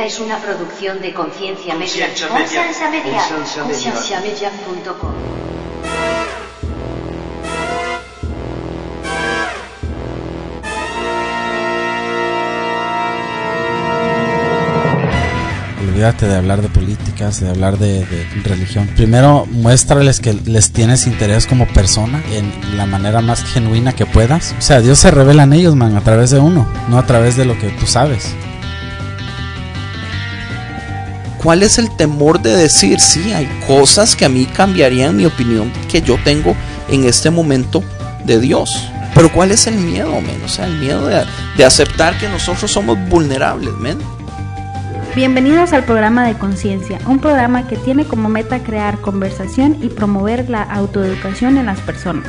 Esta es una producción de Conciencia Media. Conciencia Media. Conciencia Media. Olvídate de hablar de políticas, de hablar de, de religión. Primero, muéstrales que les tienes interés como persona en la manera más genuina que puedas. O sea, Dios se revela en ellos, man, a través de uno, no a través de lo que tú sabes. ¿Cuál es el temor de decir, sí, hay cosas que a mí cambiarían mi opinión que yo tengo en este momento de Dios? Pero ¿cuál es el miedo, men? O sea, el miedo de, de aceptar que nosotros somos vulnerables, men. Bienvenidos al programa de Conciencia, un programa que tiene como meta crear conversación y promover la autoeducación en las personas,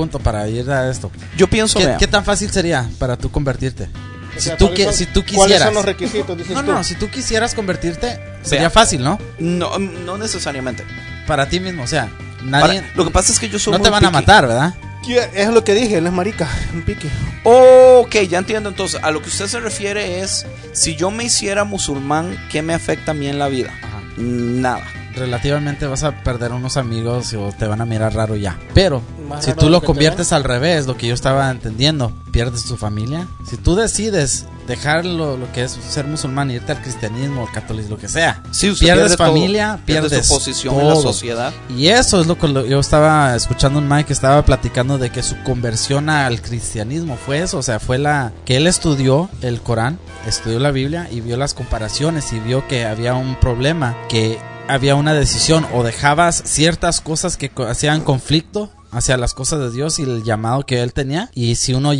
punto para ir a esto. Yo pienso, ¿Qué, tan fácil sería para tú convertirte? O Si tú, ¿cuáles qui- son- si tú ¿Cuáles quisieras. son los requisitos? Dices No, tú? no, si tú quisieras convertirte, sería Vea. fácil, ¿no? no, no necesariamente. Para ti mismo, o sea, nadie. Para- lo que pasa es que yo soy no muy te van a matar, ¿verdad? ¿Qué- Es lo que dije, él es marica, un pique. Ok, ya entiendo. Entonces, a lo que usted se refiere es, si yo me hiciera musulmán, ¿qué me afecta a mí en la vida? Ajá. Nada. Relativamente vas a perder unos amigos o te van a mirar raro ya. Pero Más si tú lo conviertes al revés, lo que yo estaba entendiendo, pierdes tu familia. Si tú decides dejar lo, lo que es ser musulmán y irte al cristianismo, al catolicismo, lo que sea, Sí, pierdes pierde todo. familia, Pierde pierdes su posición en la todo. sociedad. Y eso es lo que yo estaba escuchando un Mike que estaba platicando de que su conversión al cristianismo fue eso, o sea, fue la que él estudió el Corán, estudió la Biblia y vio las comparaciones y vio que había un problema, que había una decisión o dejabas ciertas cosas que hacían conflicto hacia las cosas de Dios y el llamado que él tenía y si uno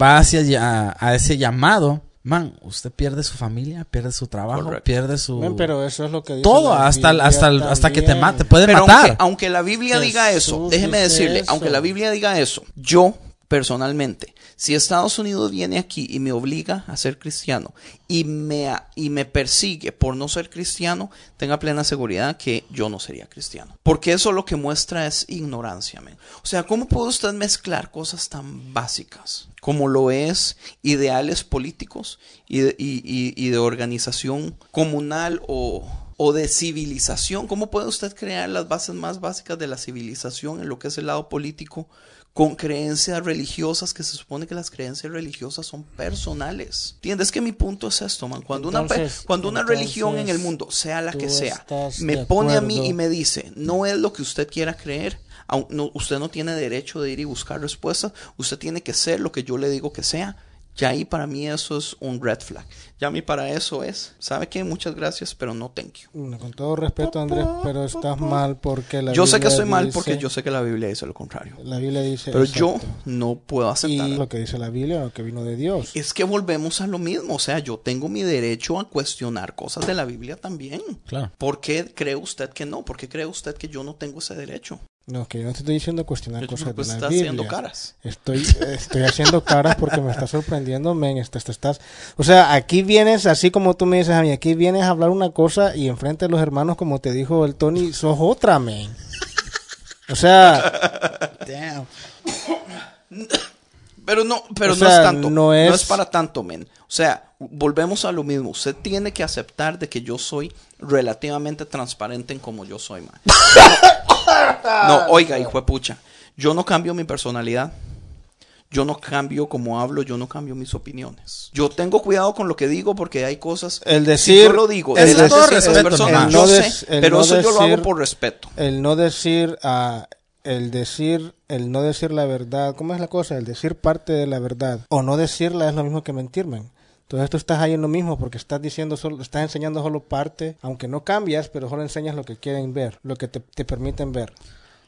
va hacia ya- a ese llamado Man, usted pierde su familia, pierde su trabajo, Correcto. pierde su pero eso es lo que dice todo hasta hasta hasta que te mate, puede Pero matar. aunque, aunque la Biblia diga eso, déjeme decirle, eso. aunque la Biblia diga eso, yo personalmente, si Estados Unidos viene aquí y me obliga a ser cristiano y me, y me persigue por no ser cristiano, tenga plena seguridad que yo no sería cristiano. Porque eso lo que muestra es ignorancia. O sea, ¿cómo puede usted mezclar cosas tan básicas como lo es ideales políticos y de, y de organización comunal o, o de civilización? ¿Cómo puede usted crear las bases más básicas de la civilización en lo que es el lado político con creencias religiosas que se supone que las creencias religiosas son personales? ¿Entiendes que mi punto es esto, man? Cuando una, cuando una religión en el mundo, sea la que sea, me pone a mí y me dice, no es lo que usted quiera creer, no- usted no tiene derecho de ir y buscar respuestas, usted tiene que ser lo que yo le digo que sea. Ya ahí para mí eso es un red flag. Ya a mí para eso es, ¿sabe qué? Muchas gracias, pero no thank you. Bueno, Con todo respeto, Andrés, pero estás mal porque la yo sé que Biblia estoy mal porque yo sé que la Biblia dice lo contrario. La Biblia dice. Pero yo no puedo aceptar. Y lo que dice la Biblia, lo que vino de Dios. Es que volvemos a lo mismo, o sea, yo tengo mi derecho a cuestionar cosas de la Biblia también. Claro. ¿Por qué cree usted que no? ¿Por qué cree usted que yo no tengo ese derecho? No, que yo no te estoy diciendo cuestionar Yo cosas de la está Biblia. haciendo caras. Estoy, estoy haciendo caras porque me está sorprendiendo, men. Estás, estás, o sea, aquí vienes, así como tú me dices a mí, aquí vienes a hablar una cosa y enfrente de los hermanos, como te dijo el Tony, sos otra, men. O sea, Damn. Pero no, pero O no es tanto. no No es- es... para tanto, men. O sea, volvemos a lo mismo. Usted tiene que aceptar de que yo soy relativamente transparente en como yo soy, man. No, oiga, hijo de pucha. Yo no cambio mi personalidad. Yo no cambio como hablo, yo no cambio mis opiniones. Yo tengo cuidado con lo que digo porque hay cosas. El si decir- yo lo digo, el decir- respeto yo El no des- el pero no eso yo lo hago decir- por respeto. El no decir el decir el no decir la verdad, ¿cómo es la cosa? El decir parte de la verdad o no decirla es lo mismo que mentir, man. Entonces tú estás ahí en lo mismo porque estás diciendo solo, estás enseñando solo parte, aunque no cambias, pero solo enseñas lo que quieren ver, lo que te, te permiten ver.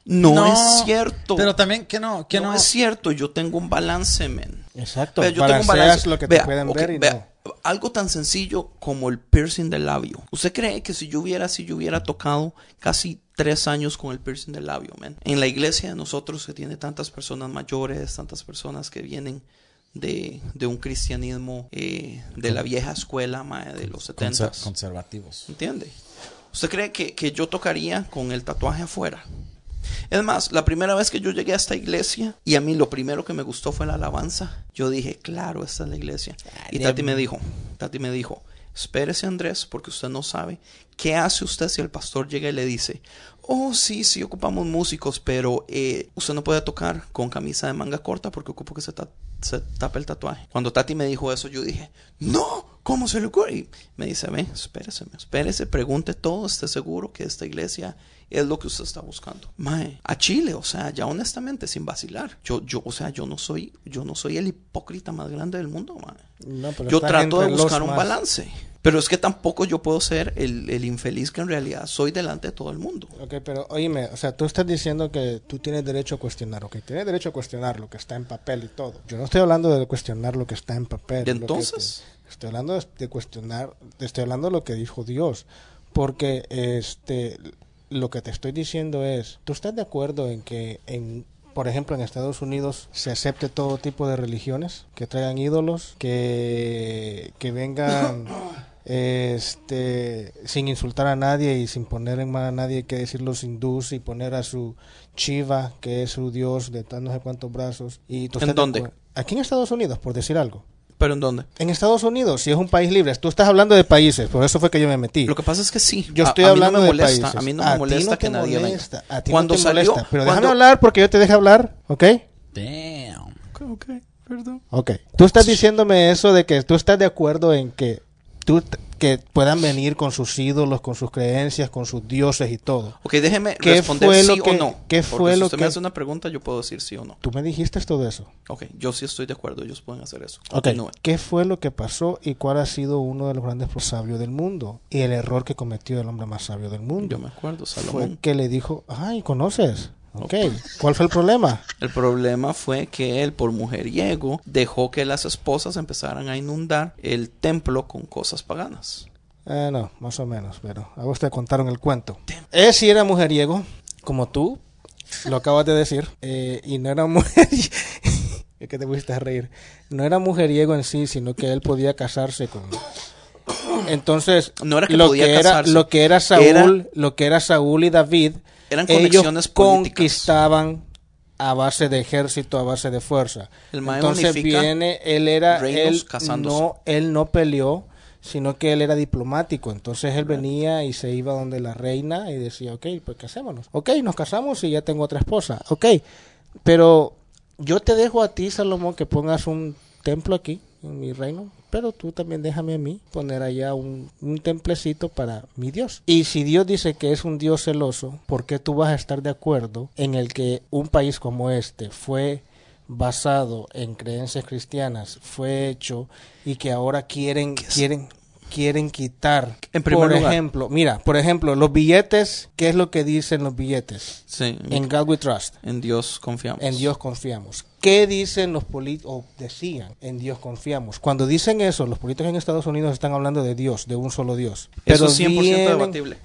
No, es cierto. Pero también que no, que no, no, es cierto, yo tengo un balance, men. Exacto. Vea, yo tengo un balance. lo que Vea, te pueden ver y vea, no. Algo tan sencillo como el piercing del labio. ¿Usted cree que si yo hubiera, si yo hubiera tocado casi tres años con el piercing del labio, man? En la iglesia de nosotros que tiene tantas personas mayores, tantas personas que vienen de, de un cristianismo eh, de la vieja escuela, mae, de los conser- 70 conservativos. ¿Entiende? ¿Usted cree que, que yo tocaría con el tatuaje afuera? Es más, la primera vez que yo llegué a esta iglesia y a mí lo primero que me gustó fue la alabanza, yo dije, claro, esta es la iglesia. Y Tati me dijo, Tati me dijo, espérese Andrés, porque usted no sabe qué hace usted si el pastor llega y le dice, oh sí, sí ocupamos músicos, pero eh, usted no puede tocar con camisa de manga corta porque ocupo que se, ta- se tape el tatuaje. Cuando Tati me dijo eso, yo dije, no, ¿cómo se le ocurre? Y me dice, ve, espérese, espérese, pregunte todo, esté seguro que esta iglesia es lo que usted está buscando. Mae, a Chile, o sea, ya honestamente, sin vacilar. Yo, yo, o sea, yo no soy, yo no soy el hipócrita más grande del mundo, mae. No, pero Yo trato de buscar un más. balance. Pero es que tampoco yo puedo ser el, el infeliz que en realidad soy delante de todo el mundo. Ok, pero oíme, o sea, tú estás diciendo que tú tienes derecho a cuestionar, ok, tienes derecho a cuestionar lo que está en papel y todo. Yo no estoy hablando de cuestionar lo que está en papel. ¿Y lo que entonces? te- estoy hablando de, de cuestionar, te estoy hablando de lo que dijo Dios, porque este, lo que te estoy diciendo es, ¿tú estás de acuerdo en que en por ejemplo, en Estados Unidos se acepte todo tipo de religiones, que traigan ídolos, que, que vengan este sin insultar a nadie y sin poner en mal a nadie que decir los hindús y poner a su Shiva, que es su dios de tan no sé cuántos brazos. Y ¿En dónde? Aquí en Estados Unidos, por decir algo. ¿Pero en dónde? En Estados Unidos, si es un país libre, tú estás hablando de países, por eso fue que yo me metí. Lo que pasa es que sí. Yo a- estoy a, mí hablando no me de molesta, países. A mí no A me molesta no que te nadie molesta, venga. a ti no cuando te salió, molesta, pero cuando- déjame hablar porque yo te dejo hablar, ¿ok? Damn. Ok, ok, perdón. Ok. Tú estás diciéndome eso de que tú estás de acuerdo en que tú que puedan venir con sus ídolos, con sus creencias, con sus dioses y todo. Ok, déjeme ¿Qué responder fue lo sí que- o no. qué Porque fue si lo usted que- me hace una pregunta, yo puedo decir sí o no. Tú me dijiste todo eso. Ok, yo sí estoy de acuerdo, ellos pueden hacer eso. Ok. Continúe. ¿Qué fue lo que pasó y cuál ha sido uno de los grandes sabios del mundo? Y el error que cometió el hombre más sabio del mundo. Yo me acuerdo, Fue Salomón. que le dijo, ay, ¿conoces? Ok. ¿Cuál fue el problema? El problema fue que él, por mujeriego, dejó que las esposas empezaran a inundar el templo con cosas paganas. Eh, no, más o menos, pero a vos te contaron el cuento. Él sí era mujeriego, como tú, lo acabas de decir, eh, y no era mujeriego. es que te pusiste a reír. No era mujeriego en sí, sino que él podía casarse con. Entonces, No era que lo, podía que era, lo que era Saúl, Era- lo que era Saúl y David, Eran ellos conexiones políticas. conquistaban a base de ejército, a base de fuerza. El Entonces viene, él era, él casándose. no, él no peleó, sino que él era diplomático. Entonces él venía y se iba donde la reina y decía, ok, pues casémonos. Ok, nos casamos y ya tengo otra esposa. Ok, pero yo te dejo a ti, Salomón, que pongas un templo aquí, en mi reino. Pero tú también déjame a mí poner allá un, un templecito para mi Dios. Y si Dios dice que es un Dios celoso, ¿por qué tú vas a estar de acuerdo en el que un país como este fue basado en creencias cristianas, fue hecho y que ahora quieren, quieren, quieren quitar? En primer por lugar. ejemplo, mira, por ejemplo, los billetes, ¿qué es lo que dicen los billetes? Sí, En God we trust. en Dios confiamos. En Dios confiamos. ¿Qué dicen los políticos? O decían, en Dios confiamos. Cuando dicen eso, los políticos en Estados Unidos están hablando de Dios, de un solo Dios. Eso es 100% vienen, debatible.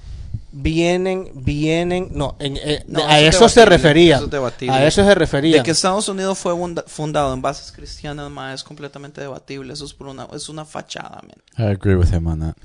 Vienen, vienen, no, en- eh, No, a eso es eso se refería. eso. A eso se refería. De que Estados Unidos fue funda- fundado en bases cristianas, ma, es completamente debatible. Eso es por una, es una fachada, man. I agree with him on that.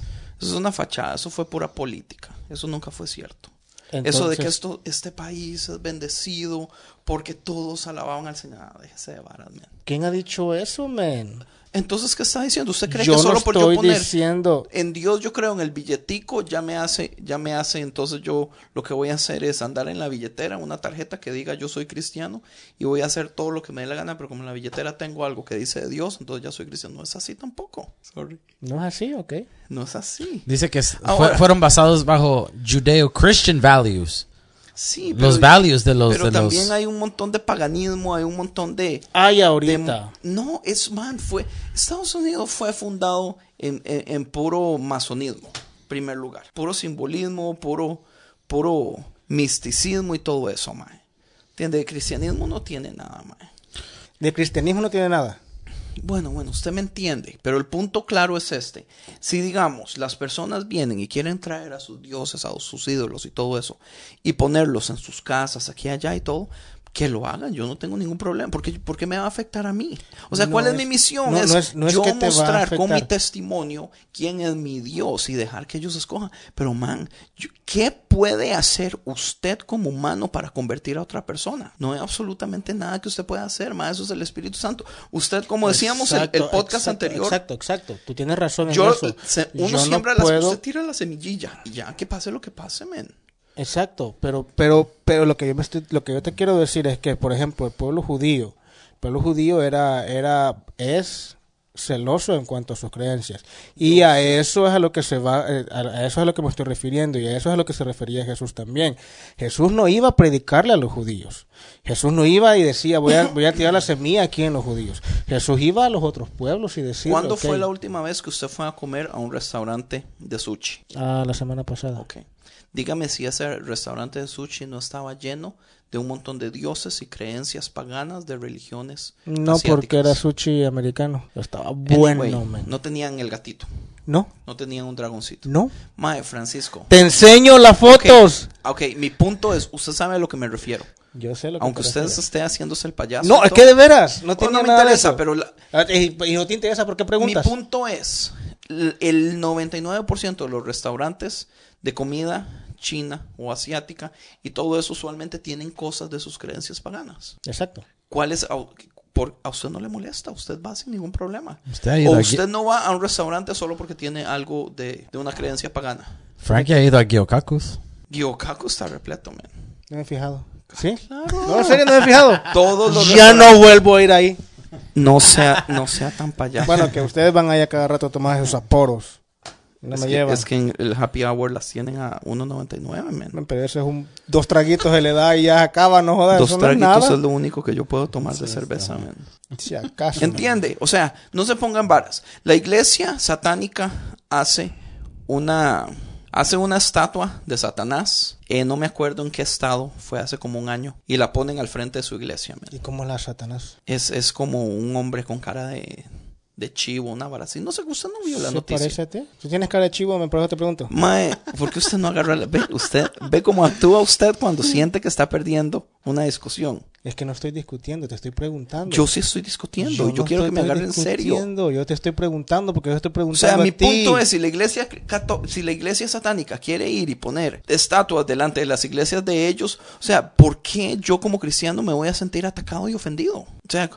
Eso es una fachada, eso fue pura política. Eso nunca fue cierto. eso de que Entonces- esto, este país es bendecido Porque todos alababan al Señor. Ah, déjese de varas, man. ¿Quién ha dicho eso, men? Entonces, ¿qué está diciendo? ¿Usted cree Yo que no solo por yo poner diciendo. en Dios yo creo en el billetico ya me hace, ya me hace, entonces yo lo que voy a hacer es andar en la billetera una tarjeta que diga yo soy cristiano y voy a hacer todo lo que me dé la gana, pero como en la billetera tengo algo que dice de Dios, entonces ya soy cristiano. No es así tampoco. Sorry. ¿No es así, ok? No es así. Dice que es- Ahora- fue- fueron basados bajo Judeo-Christian values. Sí, Los values de los- Pero de los- también hay un montón de paganismo, hay un montón de Ay, de- ahorita. no, es man, fue Estados Unidos fue fundado en, en- en puro masonismo, en primer lugar, puro simbolismo, puro puro misticismo y todo eso, man. ¿Entiende? El cristianismo no tiene nada, man. De cristianismo no tiene nada. Bueno, bueno, usted me entiende, pero el punto claro es este. Si digamos, las personas vienen y quieren traer a sus dioses, a sus ídolos y todo eso, y ponerlos en sus casas, aquí, allá y todo, que lo hagan, yo no tengo ningún problema, porque ¿por qué me va a afectar a mí? O sea, No ¿cuál es, es- mi misión? no- es, no es- no es yo que te va a mostrar con mi testimonio quién es mi Dios y dejar que ellos escojan. Pero, man, yo- ¿qué puede hacer usted como humano para convertir a otra persona? No hay absolutamente nada que usted pueda hacer, man, eso es el Espíritu Santo. Usted, como decíamos el- el, podcast exacto, anterior, Exacto, exacto. Tú tienes razón en yo, eso. se- Yo uno no siembra las, puedo- usted tira la semillilla y ya que pase lo que pase, men. Exacto, pero, pero, pero lo que yo me estoy- lo que yo te quiero decir es que, por ejemplo, el pueblo judío, el pueblo judío era, era, es celoso en cuanto a sus creencias. Y a eso es a lo que se va, eh, a eso es a lo que me estoy refiriendo, y a eso es a lo que se refería Jesús también. Jesús no iba a predicarle a los judíos. Jesús no iba y decía, voy a, voy a tirar la semilla aquí en los judíos. Jesús iba a los otros pueblos y decía, ¿Cuándo fue la última vez que usted fue a comer a un restaurante de sushi? Ah, la semana pasada. Ok. Dígame si ese restaurante de sushi no estaba lleno de un montón de dioses y creencias paganas de religiones. No, asiáticas. porque era sushi americano. Estaba Anyway, bueno, man. no tenían el gatito, No, no tenían un dragoncito. no. Mae, Francisco. Te enseño las fotos. Ok, mi punto es, usted sabe a lo que me refiero. Yo sé lo que Aunque te usted refieres. esté haciéndose el payaso. No, es que de veras, no me nada de interesa, eso. pero la- Ah, Y, y no te interesa, ¿por qué Mi preguntas? punto es, el 99% de los restaurantes de comida china o asiática y todo eso usualmente tienen cosas de sus creencias paganas. Exacto. ¿Cuál es? A, por, a usted no le molesta, usted va sin ningún problema. Usted O usted no va a un restaurante solo porque tiene algo de, de una creencia pagana. Frankie ha ido a Gyokakus. Gyokaku está repleto, man. No me he fijado. ¿Sí? Claro. No, en serio, no me he fijado. Todos los ya no vuelvo a ir ahí. No sea, no sea tan payaso. Bueno, que ustedes van allá cada rato a tomar esos aporos. No es, me que, llevan. es que en el happy hour las tienen a 1.99, man. Pero eso es un... Dos traguitos se le da y ya acaba, no jodas. Dos eso no es traguitos nada. es lo único que yo puedo tomar de cerveza, man. Si acaso. man. ¿Entiende? O sea, no se pongan varas. La iglesia satánica hace una hace una estatua de Satanás. Eh, no me acuerdo en qué estado, fue hace como un año. Y la ponen al frente de su iglesia. man. ¿Y cómo la Satanás? Es, es como un hombre con cara de, de chivo, una vara así. No sé, usted no vio la ¿Se noticia. parece a ti? ¿Tú tienes cara de chivo? Me te pregunto. Mae, ¿por qué usted no agarra la... Ve, usted, ve cómo actúa usted cuando siente que está perdiendo una discusión. Es que no estoy discutiendo, te estoy pregundo. Yo sí estoy discutiendo. Yo, no quiero que me agarren en serio. Yo te estoy preguntando porque yo estoy O preguntando sea, mi a ti. punto es, si la iglesia si la iglesia satánica quiere ir y poner estatuas delante de las iglesias de ellos, o sea, ¿por qué yo como cristiano me voy a sentir atacado y ofendido? O sea,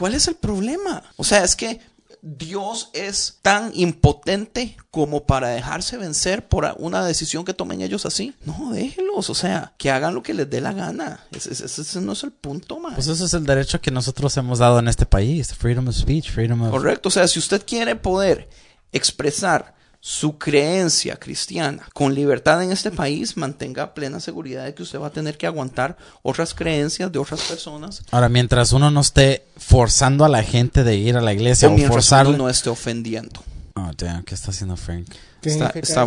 ¿cuál es el problema? O sea, es que Dios es tan impotente como para dejarse vencer por una decisión que tomen ellos así. No, déjelos, o sea, que hagan lo que les dé la gana. Ese, ese- ese no es el punto, man. Pues eso es el derecho que nosotros hemos dado en este país. Freedom of speech, freedom of... Correcto, o sea, si usted quiere poder expresar su creencia cristiana con libertad en este país, mantenga plena seguridad de que usted va a tener que aguantar otras creencias de otras personas Ahora, mientras uno no esté forzando a la gente de ir a la iglesia o o, uno no esté ofendiendo. Oh, damn, ¿qué está haciendo Frank? ¿Qué Está,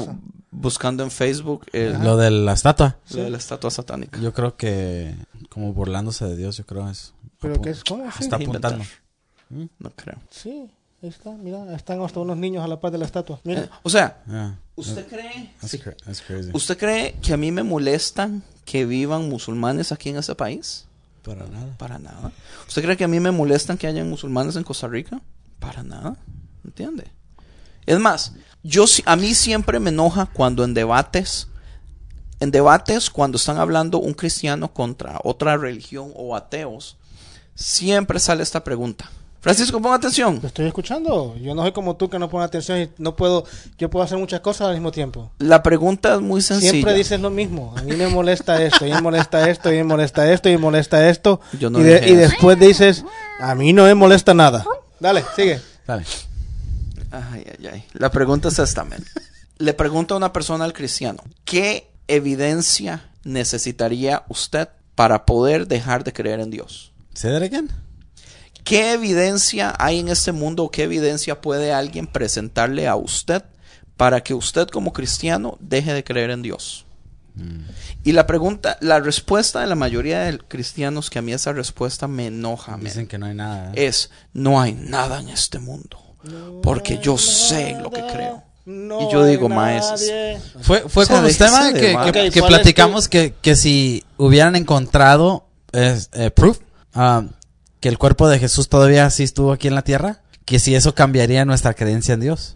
buscando en Facebook el- Lo de la estatua. lo de la estatua satánica. Yo creo que como burlándose de Dios, yo creo es... ¿Pero qué es? ¿Cómo? Sí. Está apuntando. No creo. Sí, ahí está, mira, están hasta unos niños a la par de la estatua. Mira, Eh, o sea, Yeah. ¿usted cree, That's, cra- that's crazy. ¿usted cree que a mí me molestan que vivan musulmanes aquí en este país? Para nada. Para nada. ¿Usted cree que a mí me molestan que hayan musulmanes en Costa Rica? Para nada. ¿Entiende? Es más, yo a mí siempre me enoja cuando en debates en debates, cuando están hablando un cristiano contra otra religión o ateos, siempre sale esta pregunta. Francisco, pon atención. Lo estoy escuchando. Yo no soy como tú que no pone atención y no puedo. Yo puedo hacer muchas cosas al mismo tiempo. La pregunta es muy sencilla. Siempre dices lo mismo. A mí me molesta esto, y me molesta esto, y me molesta esto, y me molesta esto. Yo no y, de- después dices, a mí no me molesta nada. Dale, sigue. Dale. Ay, ay, ay. La pregunta es esta, men. Le pregunto a una persona al cristiano, ¿qué evidencia necesitaría usted para poder dejar de creer en Dios? ¿Say that again? ¿Qué evidencia hay en este mundo o qué evidencia puede alguien presentarle a usted para que usted como cristiano deje de creer en Dios? Y la pregunta, la respuesta de la mayoría de cristianos, que a mí esa respuesta me enoja, Dicen que no hay nada. ¿eh? es, no hay nada en este mundo, porque yo sé lo que creo. No Y yo digo, maes, nadie. Fue, fue O sea, con usted, déjese ma, de que, que- que ¿cuál es platicamos que, que si hubieran encontrado es, eh, proof ah, que el cuerpo de Jesús todavía sí estuvo aquí en la tierra, que si eso cambiaría nuestra creencia en Dios.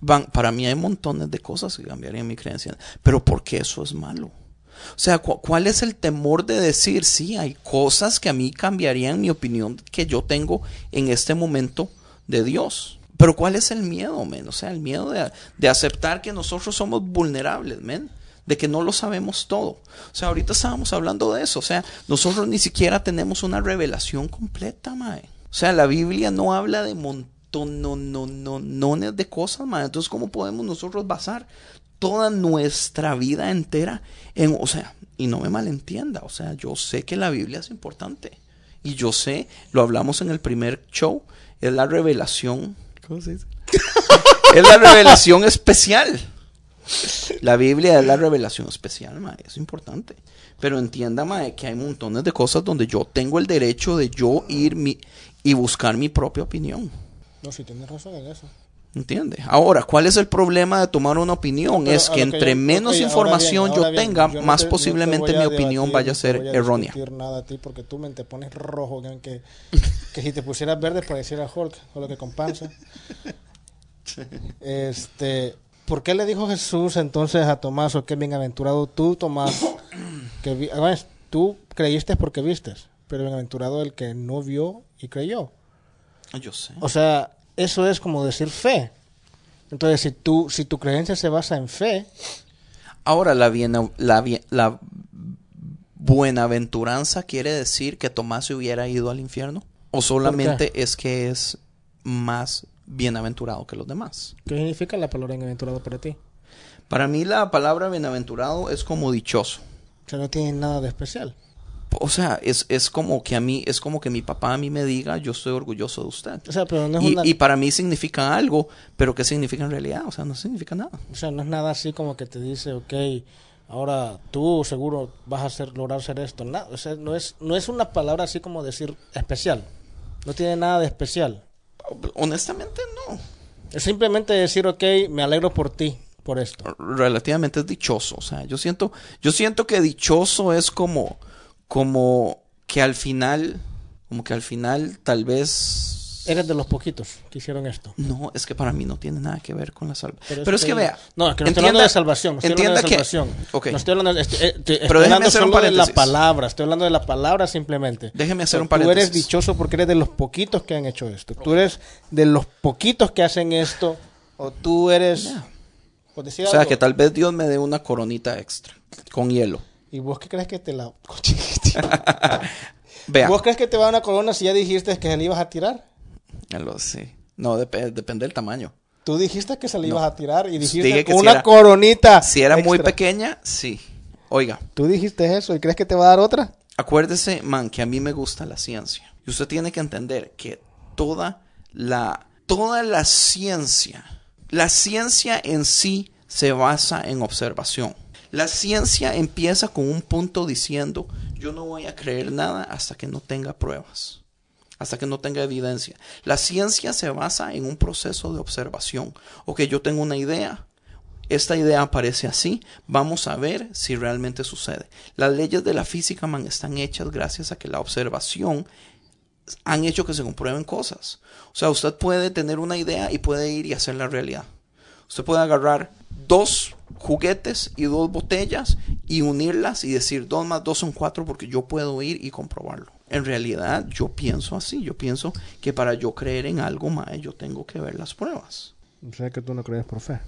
Van, para mí hay montones de cosas que cambiarían mi creencia, pero ¿por qué eso es malo? O sea, cu- ¿cuál es el temor de decir, sí, hay cosas que a mí cambiarían mi opinión que yo tengo en este momento de Dios? Pero ¿cuál es el miedo, men? O sea, el miedo de, de aceptar que nosotros somos vulnerables, men. De que no lo sabemos todo. O sea, ahorita estábamos hablando de eso. O sea, nosotros ni siquiera tenemos una revelación completa, mae. O sea, la Biblia no habla de montones de cosas, mae. Entonces, ¿cómo podemos nosotros basar toda nuestra vida entera en, o sea, y no me malentienda, o sea, yo sé que la Biblia es importante. Y yo sé, lo hablamos en el primer show, es la revelación. ¿Cómo se dice? es la revelación especial. La Biblia es la revelación especial, mae, es importante. Pero entienda, mae, que hay montones de cosas donde yo tengo el derecho de yo ir mi, y buscar mi propia opinión. No, sí, tienes razón en eso. ¿Entiende? Ahora, ¿cuál es el problema de tomar una opinión? Es que entre yo- menos información bien, yo bien, tenga, yo no más te- no te posiblemente mi opinión vaya a no ser errónea. discutir nada a ti porque tú me te pones rojo, que, que, si te pusieras verde pareciera Hulk, o lo que con panza. Este, ¿por qué le dijo Jesús entonces a Tomás, o qué bienaventurado tú, Tomás, que vi- ah, tú creíste porque vistes, pero bienaventurado el que no vio y creyó? Yo sé. O sea, eso es como decir fe. Entonces, si tú, si tu creencia se basa en fe, Ahora, la, biena- la, bien- la buenaventuranza quiere decir que Tomás se hubiera ido al infierno. O solamente es que es más bienaventurado que los demás. ¿qué significa la palabra bienaventurado para ti? Para mí la palabra bienaventurado es como dichoso. O sea, no tiene nada de especial. O sea, es, es como que a mí, es como que mi papá a mí me diga, yo estoy orgulloso de usted. O sea, pero no es Y, una, y para mí significa algo, pero ¿qué significa en realidad? O sea, no significa nada. o sea, no es nada así como que te dice, ok, ahora tú seguro vas a hacer, lograr hacer esto. O sea, no es, no es una palabra así como decir especial. No tiene nada de especial. Honestamente, no. Es simplemente decir, ok, me alegro por ti, por esto. Relativamente es dichoso. O sea, yo siento, yo siento que dichoso es como, como que al final, como que al final tal vez. Eres de los poquitos que hicieron esto. No, es que para mí no tiene nada que ver con la salvación. Pero Pero, es que vea. No, es que no estoy hablando de salvación. Estoy hablando de entienda que- salvación. No estoy hablando, estoy, eh, estoy- estoy hablando solo de la paréntesis. palabra. Estoy hablando de la palabra simplemente. Déjeme hacer un Tú eres paréntesis. dichoso porque eres de los poquitos que han hecho esto. Tú eres de los poquitos que hacen esto. O tú eres. O sea, algo, que tal vez Dios me dé una coronita extra con hielo. ¿Y vos qué crees que te la. Vea. ¿Vos crees que te va a dar una corona si ya dijiste que se le ibas a tirar? Sí. No, dep- depende del tamaño. Tú dijiste que se le No. ibas a tirar y dijiste Dije que con si una era- coronita. Si era muy pequeña, sí. Oiga, Tú dijiste eso y crees que te va a dar otra. acuérdese, man, que a mí me gusta la ciencia. Y usted tiene que entender que toda la, toda la ciencia, la ciencia en sí se basa en observación. La ciencia empieza con un punto diciendo, yo no voy a creer nada hasta que no tenga pruebas, hasta que no tenga evidencia. La ciencia se basa en un proceso de observación. Ok, yo tengo una idea, esta idea aparece así, vamos a ver si realmente sucede. Las leyes de la física, están hechas gracias a que la observación han hecho que se comprueben cosas. O sea, usted puede tener una idea y puede ir y hacer la realidad. Usted puede agarrar dos juguetes y dos botellas y unirlas y decir 2 más 2 son 4 porque yo puedo ir y comprobarlo. En realidad yo pienso así, yo pienso que para yo creer en algo más yo tengo que ver las pruebas. O sea que tú no crees por fe.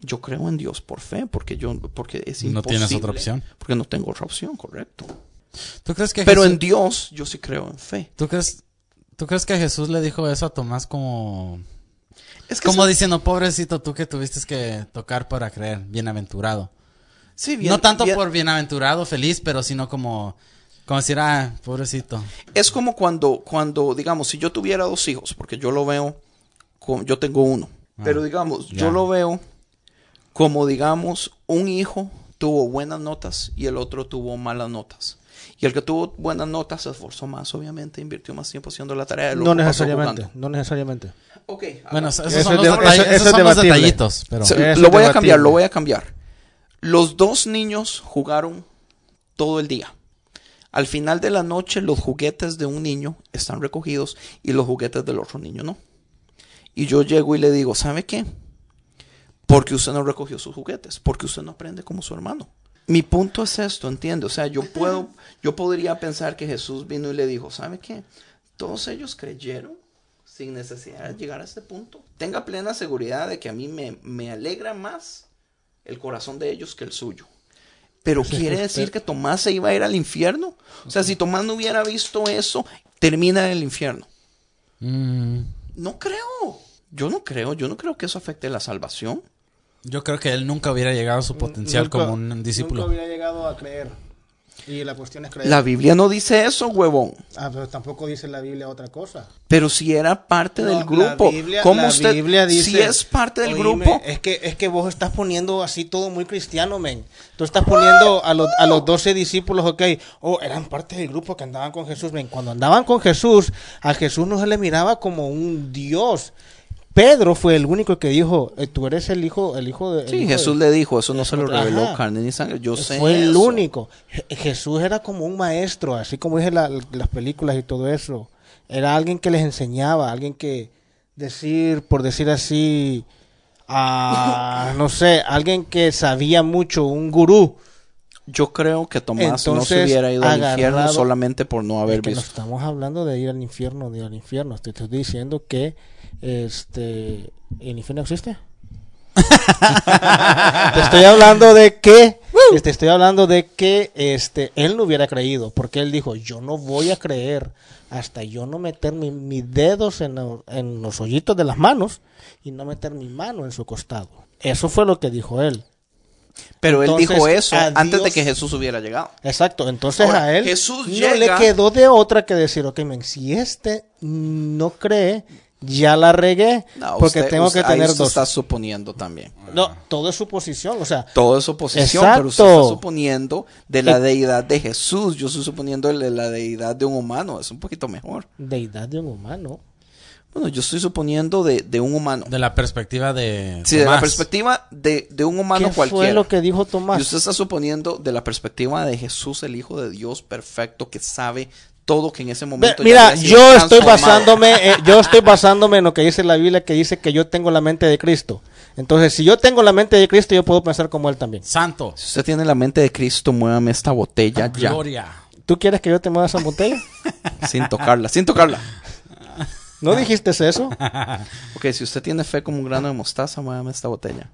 Yo creo en Dios por fe porque yo porque es No imposible. tienes otra opción. Porque no tengo otra opción, correcto. ¿Tú crees que Pero Jesús- en Dios yo sí creo en fe. ¿tú crees, ¿Tú crees que Jesús le dijo eso a Tomás como... Es que Como eso- diciendo, pobrecito tú que tuviste que tocar para creer, bienaventurado. sí, bien- no tanto bien- por bienaventurado, feliz, pero sino como... Como decir, ah, pobrecito. Es como cuando, cuando, digamos, si yo tuviera dos hijos, porque yo lo veo, con- yo tengo uno, pero digamos, ya. yo lo veo como, digamos, un hijo tuvo buenas notas y el otro tuvo malas notas. Y el que tuvo buenas notas se esforzó más, obviamente, invirtió más tiempo haciendo la tarea. No necesariamente, no necesariamente. Ok, Bueno, esos Eso son es los, de- detalles- eso- esos eso es son los detallitos, pero... Lo voy a cambiar, lo voy a cambiar. Los dos niños jugaron todo el día. Al final de la noche, los juguetes de un niño están recogidos y los juguetes del otro niño no. Y yo llego y le digo, ¿sabe qué? Porque usted no recogió sus juguetes, porque usted no aprende como su hermano. Mi punto es esto, ¿entiende? O sea, yo puedo, yo podría pensar que Jesús vino y le dijo, ¿sabe qué? Todos ellos creyeron sin necesidad de llegar a este punto. Tenga plena seguridad de que a mí me, me alegra más el corazón de ellos que el suyo. Pero quiere decir que Tomás se iba a ir al infierno. O sea, si Tomás no hubiera visto eso, termina en el infierno. Mm, No creo. Yo no creo. Yo no creo que eso afecte la salvación. yo creo que él nunca hubiera llegado a su potencial Nunca- como un discípulo. Nunca hubiera llegado a creer. Y la cuestión es creer. La Biblia no dice eso, huevón. Ah, pero tampoco dice la Biblia otra cosa. Pero si era parte No, del la grupo, Biblia- ¿cómo la usted? Biblia dice- si es parte del Oíme, grupo, Es que, es que vos estás poniendo así todo muy cristiano, men. Tú estás poniendo a los, a los 12 discípulos, ok. Oh, eran parte del grupo que andaban con Jesús, men. Cuando andaban con Jesús, a Jesús no se le miraba como un Dios. Pedro fue el único que dijo, eh, tú eres el hijo, el hijo de... el sí, hijo de- Jesús le dijo, eso no se lo Ajá. reveló carne ni sangre. Yo sé. fue el único. Je- Jesús era como un maestro, así como dije la- las películas y todo eso. Era alguien que les enseñaba, alguien que decir, por decir así, ah, no sé, alguien que sabía mucho, un gurú. Yo creo que Tomás no se hubiera ido al infierno solamente por no haber Es que no visto. estamos hablando de ir al infierno, de ir al infierno. Te estoy diciendo que este el infierno existe. te estoy hablando de que te estoy hablando de que este él no hubiera creído, porque él dijo, "Yo no voy a creer hasta yo no meter mi- mis dedos en, lo- en los hoyitos de las manos y no meter mi mano en su costado." Eso fue lo que dijo él. Pero él dijo eso antes de que Jesús hubiera llegado. Exacto, entonces Ahora, a él Jesús no llega- le quedó de otra que decir, ok, men, si este no cree, ya la regué, No, porque usted- tengo usted- que ahí tener usted dos. está suponiendo también. No, todo es suposición, o sea, Todo es oposición, pero usted Exacto. está suponiendo de la deidad de Jesús. Yo estoy suponiendo de la deidad de un humano. Es un poquito mejor. deidad de un humano. Bueno, yo estoy suponiendo de, de un humano. De la perspectiva de Sí, de la Tomás. perspectiva de, de un humano ¿Qué cualquiera. fue lo que dijo Tomás? Y usted está suponiendo de la perspectiva de Jesús, el Hijo de Dios perfecto, que sabe todo que en ese momento. Mira, yo estoy basándome, eh, yo estoy basándome en lo que dice la Biblia, que dice que yo tengo la mente de Cristo. Entonces, si yo tengo la mente de Cristo, yo puedo pensar como él también. Santo. Si usted tiene la mente de Cristo, muévame esta botella ya. Gloria. ¿Tú quieres que yo te mueva esa botella? Sin tocarla, sin tocarla. ¿No dijiste eso? Ok, si usted tiene fe como un grano de mostaza, muévame esta botella.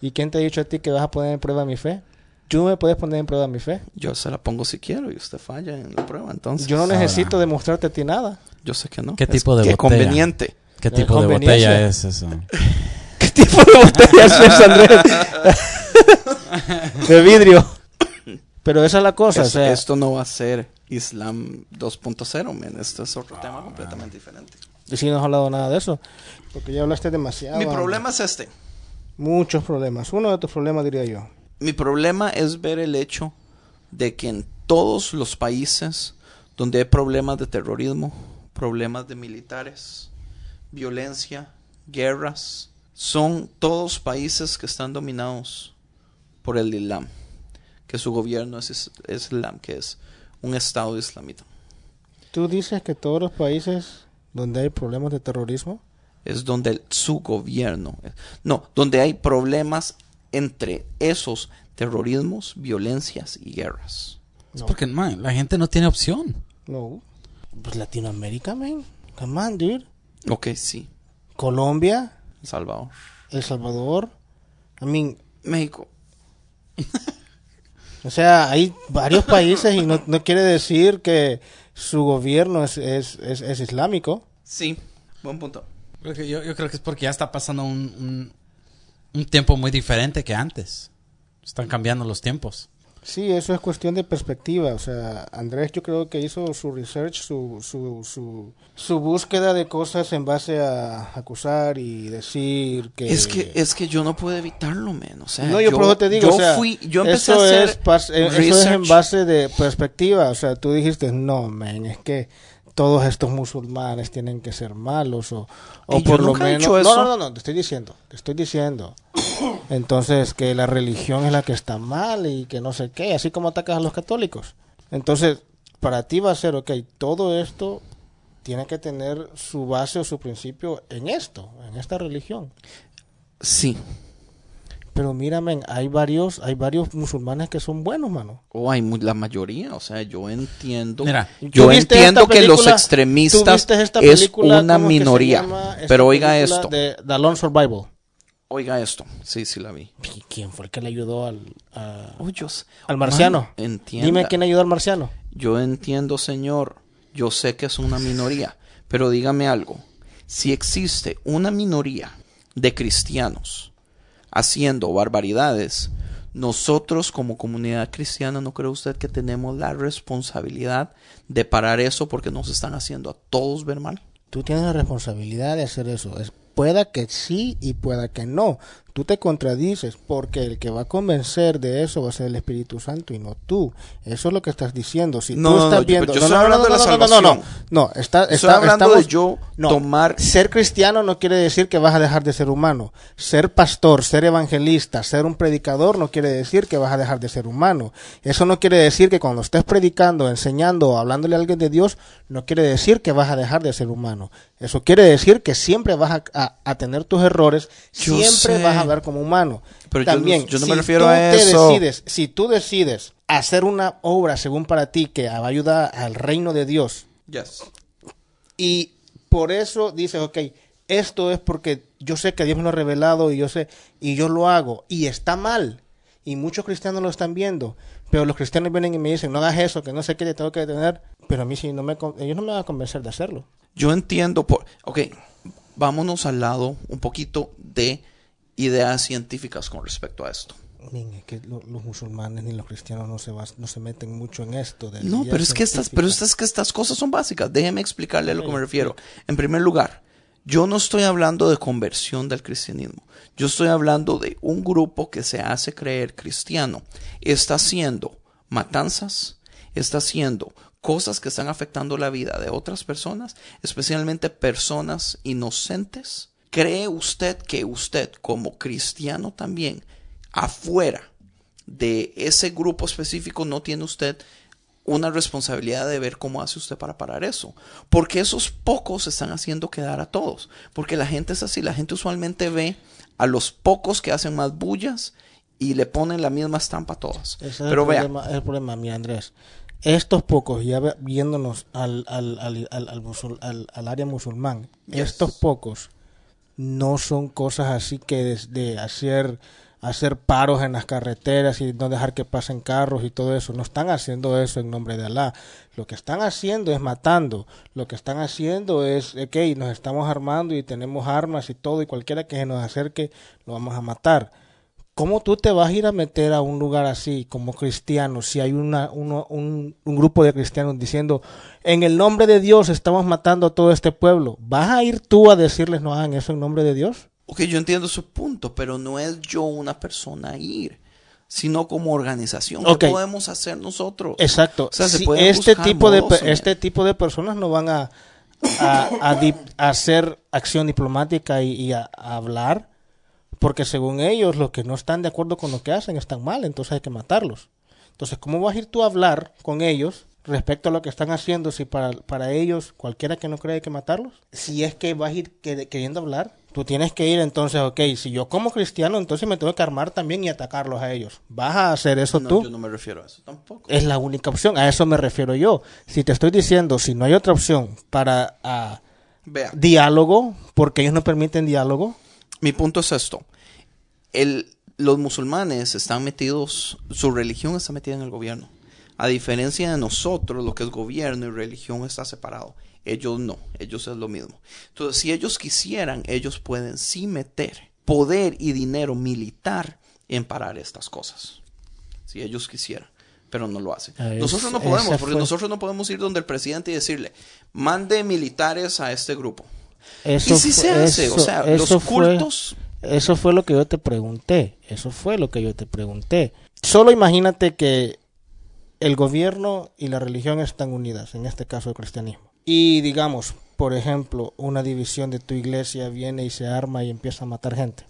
¿Y quién te ha dicho a ti que vas a poner en prueba mi fe? ¿Tú me puedes poner en prueba mi fe? Yo se la pongo si quiero y usted falla en la prueba, entonces. Yo no Ahora. necesito demostrarte a ti nada. Yo sé que no. ¿Qué Es tipo de botella? conveniente. ¿Qué tipo de botella es eso? ¿Qué tipo de botella es esa, Andrés? de vidrio. Pero esa es la cosa, Es- o sea, esto no va a ser Islam 2.0, men. Esto es otro tema completamente diferente. y si no has hablado nada de eso. Porque ya hablaste demasiado. Mi problema es este. Muchos problemas. Uno de tus problemas, diría yo. Mi problema es ver el hecho de que en todos los países donde hay problemas de terrorismo, problemas de militares, violencia, guerras, son todos países que están dominados por el Islam, que su gobierno es, is- es Islam, que es un Estado islamita. Tú dices que todos los países donde hay problemas de terrorismo, es donde el- su gobierno, no, donde hay problemas entre esos terrorismos, violencias y guerras. Es porque, man, la gente no tiene opción. No. Pues Latinoamérica, man. Come on, dude. Ok, sí. Colombia, Salvador. El Salvador. I mean, México. o sea, hay varios países y no, no quiere decir que su gobierno es, es, es, es islámico. Sí, buen punto. Creo que Yo, yo creo que es porque ya está pasando un, un, un tiempo muy diferente que antes. Están cambiando los tiempos. Sí, eso es cuestión de perspectiva. O sea, Andrés yo creo que hizo su research, su, su, su, su búsqueda de cosas en base a acusar y decir que... Es que es que yo no puedo evitarlo, men. O sea, no, yo, por eso te digo, yo o sea, fui, yo empecé eso a hacer es, eh, eso es en base de perspectiva. O sea, tú dijiste, no, man, es que todos estos musulmanes tienen que ser malos o, o por lo he menos... No, no, no, no, te estoy diciendo, te estoy diciendo. Entonces, que la religión es la que está mal y que no sé qué, así como atacas a los católicos. Entonces, para ti va a ser, ok, todo esto tiene que tener su base o su principio en esto, en esta religión. Sí. Pero mira, men, hay varios, hay varios musulmanes que son buenos, mano. O hay mu- la mayoría, o sea, yo entiendo. Mira, yo ¿Tú viste entiendo que los extremistas viste esta es una ¿Cómo es que se minoría. Pero oiga esto. De The Lone Survival. Oiga esto. Sí, sí la vi. ¿Y ¿Quién fue el que le ayudó al, a- Oh, yo al marciano? Man, entienda. Dime quién ayudó al marciano. Yo entiendo, señor. Yo sé que es una minoría. Pero dígame algo. Si existe una minoría de cristianos haciendo barbaridades, nosotros como comunidad cristiana, ¿no cree usted que tenemos la responsabilidad de parar eso porque nos están haciendo a todos ver mal? Tú tienes la responsabilidad de hacer eso. Es, pueda que sí y pueda que no. Tú te contradices porque el que va a convencer de eso va a ser el Espíritu Santo y no tú. Eso es lo que estás diciendo. Si No, tú no, estás no, yo- viendo, yo no, estoy no, hablando no, de la no, no, no, no, no, salvación. no, está, Estoy está- hablando estamos- de yo no, tomar- Ser cristiano no quiere decir que vas a dejar de ser humano. Ser pastor, ser evangelista, ser un predicador no quiere decir que vas a dejar de ser humano. Eso no quiere decir que cuando estés predicando, enseñando o hablándole a alguien de Dios, no quiere decir que vas a dejar de ser humano. Eso quiere decir que siempre vas a, a- a tener tus errores, Yo siempre sé. vas a ver como humano. Pero yo no- También, yo no si me refiero tú a te eso. decides, si tú decides hacer una obra según para ti que va a ayudar al reino de Dios, Yes. y por eso dices, ok, esto es porque yo sé que Dios me lo ha revelado y yo sé, y yo lo hago, y está mal. Y muchos cristianos lo están viendo, pero los cristianos vienen y me dicen, no hagas eso, que no sé qué te tengo que detener, pero a mí sí, no me, ellos no me van a convencer de hacerlo. Yo entiendo por... Ok, vámonos al lado un poquito de ideas científicas con respecto a esto. Que lo- los musulmanes ni los cristianos no se, bas- no se meten mucho en esto. de No, pero es que estas, pero estas, que estas cosas son básicas. Déjeme explicarle a lo que me refiero. En primer lugar, yo no estoy hablando de conversión del cristianismo. Yo estoy hablando de un grupo que se hace creer cristiano. Está haciendo matanzas, está haciendo cosas que están afectando la vida de otras personas, especialmente personas inocentes. ¿Cree usted que usted, como cristiano también, afuera de ese grupo específico, no tiene usted una responsabilidad de ver cómo hace usted para parar eso. Porque esos pocos están haciendo quedar a todos. Porque la gente es así. La gente usualmente ve a los pocos que hacen más bullas y le ponen la misma estampa a todas. Ese es Pero el vea, problema, el problema, Andrés. Estos pocos, ya viéndonos al, al, al, al, musul- área musulmán, Yes. estos pocos no son cosas así que de, de hacer hacer paros en las carreteras y no dejar que pasen carros y todo eso. No están haciendo eso en nombre de Alá. Lo que están haciendo es matando. Lo que están haciendo es, ok, nos estamos armando y tenemos armas y todo y cualquiera que se nos acerque lo vamos a matar. ¿Cómo tú te vas a ir a meter a un lugar así como cristiano si hay una, uno- un, un grupo de cristianos diciendo en el nombre de Dios estamos matando a todo este pueblo? ¿Vas a ir tú a decirles no hagan eso en nombre de Dios? ok, yo entiendo su punto, pero no es yo una persona ir, sino como organización. ¿Qué podemos hacer nosotros? Exacto. O sea, se Si este tipo de modos, este tipo de personas no van a a, a di- a hacer acción diplomática y, a hablar porque según ellos los que no están de acuerdo con lo que hacen están mal, entonces hay que matarlos. Entonces, ¿cómo vas a ir tú a hablar con ellos respecto a lo que están haciendo, si para, para ellos, cualquiera que no cree hay que matarlos, si es que vas a ir que- queriendo hablar, tú tienes que ir entonces, ok, si yo como cristiano, entonces me tengo que armar también y atacarlos a ellos. ¿Vas a hacer eso No, tú? yo no me refiero a eso tampoco. Es la única opción, a eso me refiero yo. Si te estoy diciendo, si no hay otra opción para ah, diálogo, porque ellos no permiten diálogo, mi punto es esto. El, los musulmanes están metidos, su religión está metida en el gobierno. A diferencia de nosotros, lo que es gobierno y religión está separado. Ellos no, ellos es lo mismo. Entonces, si ellos quisieran, ellos pueden sí meter poder y dinero militar en parar estas cosas. Si ellos quisieran, pero no lo hacen. Ah, nosotros no podemos, porque fue- nosotros no podemos ir donde el presidente y decirle, mande militares a este grupo. eso y si se hace, o sea, los fue- cultos Eso fue lo que yo te pregunté. Eso fue lo que yo te pregunté. Solo imagínate que el gobierno y la religión están unidas, en este caso el cristianismo. Y digamos, por ejemplo, una división de tu iglesia viene y se arma y empieza a matar gente.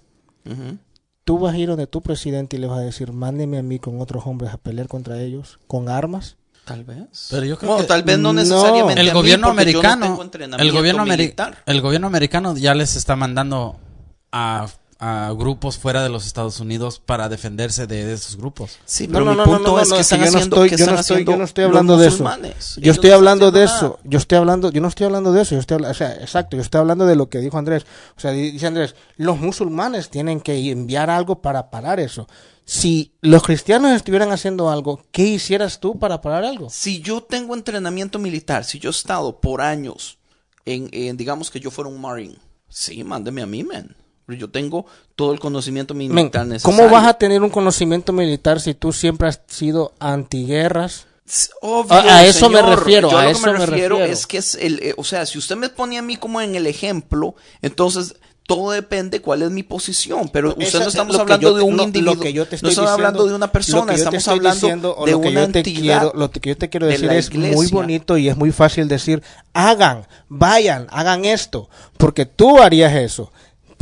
Tú vas a ir donde tu presidente y le vas a decir, mándeme a mí con otros hombres a pelear contra ellos, con armas. Tal vez. Pero yo creo Bueno, que tal vez no no. necesariamente. el a mí, gobierno no americano tengo el gobierno militar. el gobierno americano ya les está mandando a, a grupos fuera de los Estados Unidos para defenderse de, de esos grupos Sí, No, pero no, mi no, no, punto no, es no, que es están yo no haciendo, estoy- que yo estoy- yo no estoy hablando de eso. Yo estoy hablando de eso. Yo estoy hablando, yo no estoy hablando de eso. Yo estoy o sea, exacto. Yo estoy hablando de lo que dijo Andrés. O sea, di- dice Andrés, los musulmanes tienen que enviar algo para parar eso. Si los cristianos estuvieran haciendo algo, ¿qué hicieras tú para parar algo? Si yo tengo entrenamiento militar, si yo he estado por años en, en, digamos que yo fuera un marine, sí, mándeme a mí, man. Yo tengo todo el conocimiento Men, militar necesario. ¿Cómo vas a tener un conocimiento militar si tú siempre has sido antiguerras? Obvio, A- a eso me refiero, Yo a lo eso que me me refiero, refiero. es que es el, eh, o sea, si usted me pone a mí como en el ejemplo, entonces todo depende cuál es mi posición, pero usted Esa- no estamos hablando yo de un no, individuo, Lo que yo te no estoy estamos diciendo- hablando de una persona, estamos estoy hablando diciendo, de lo que una yo te entidad quiero, lo que yo te quiero de decir es muy bonito y es muy fácil decir, hagan, vayan, hagan esto, porque tú harías eso.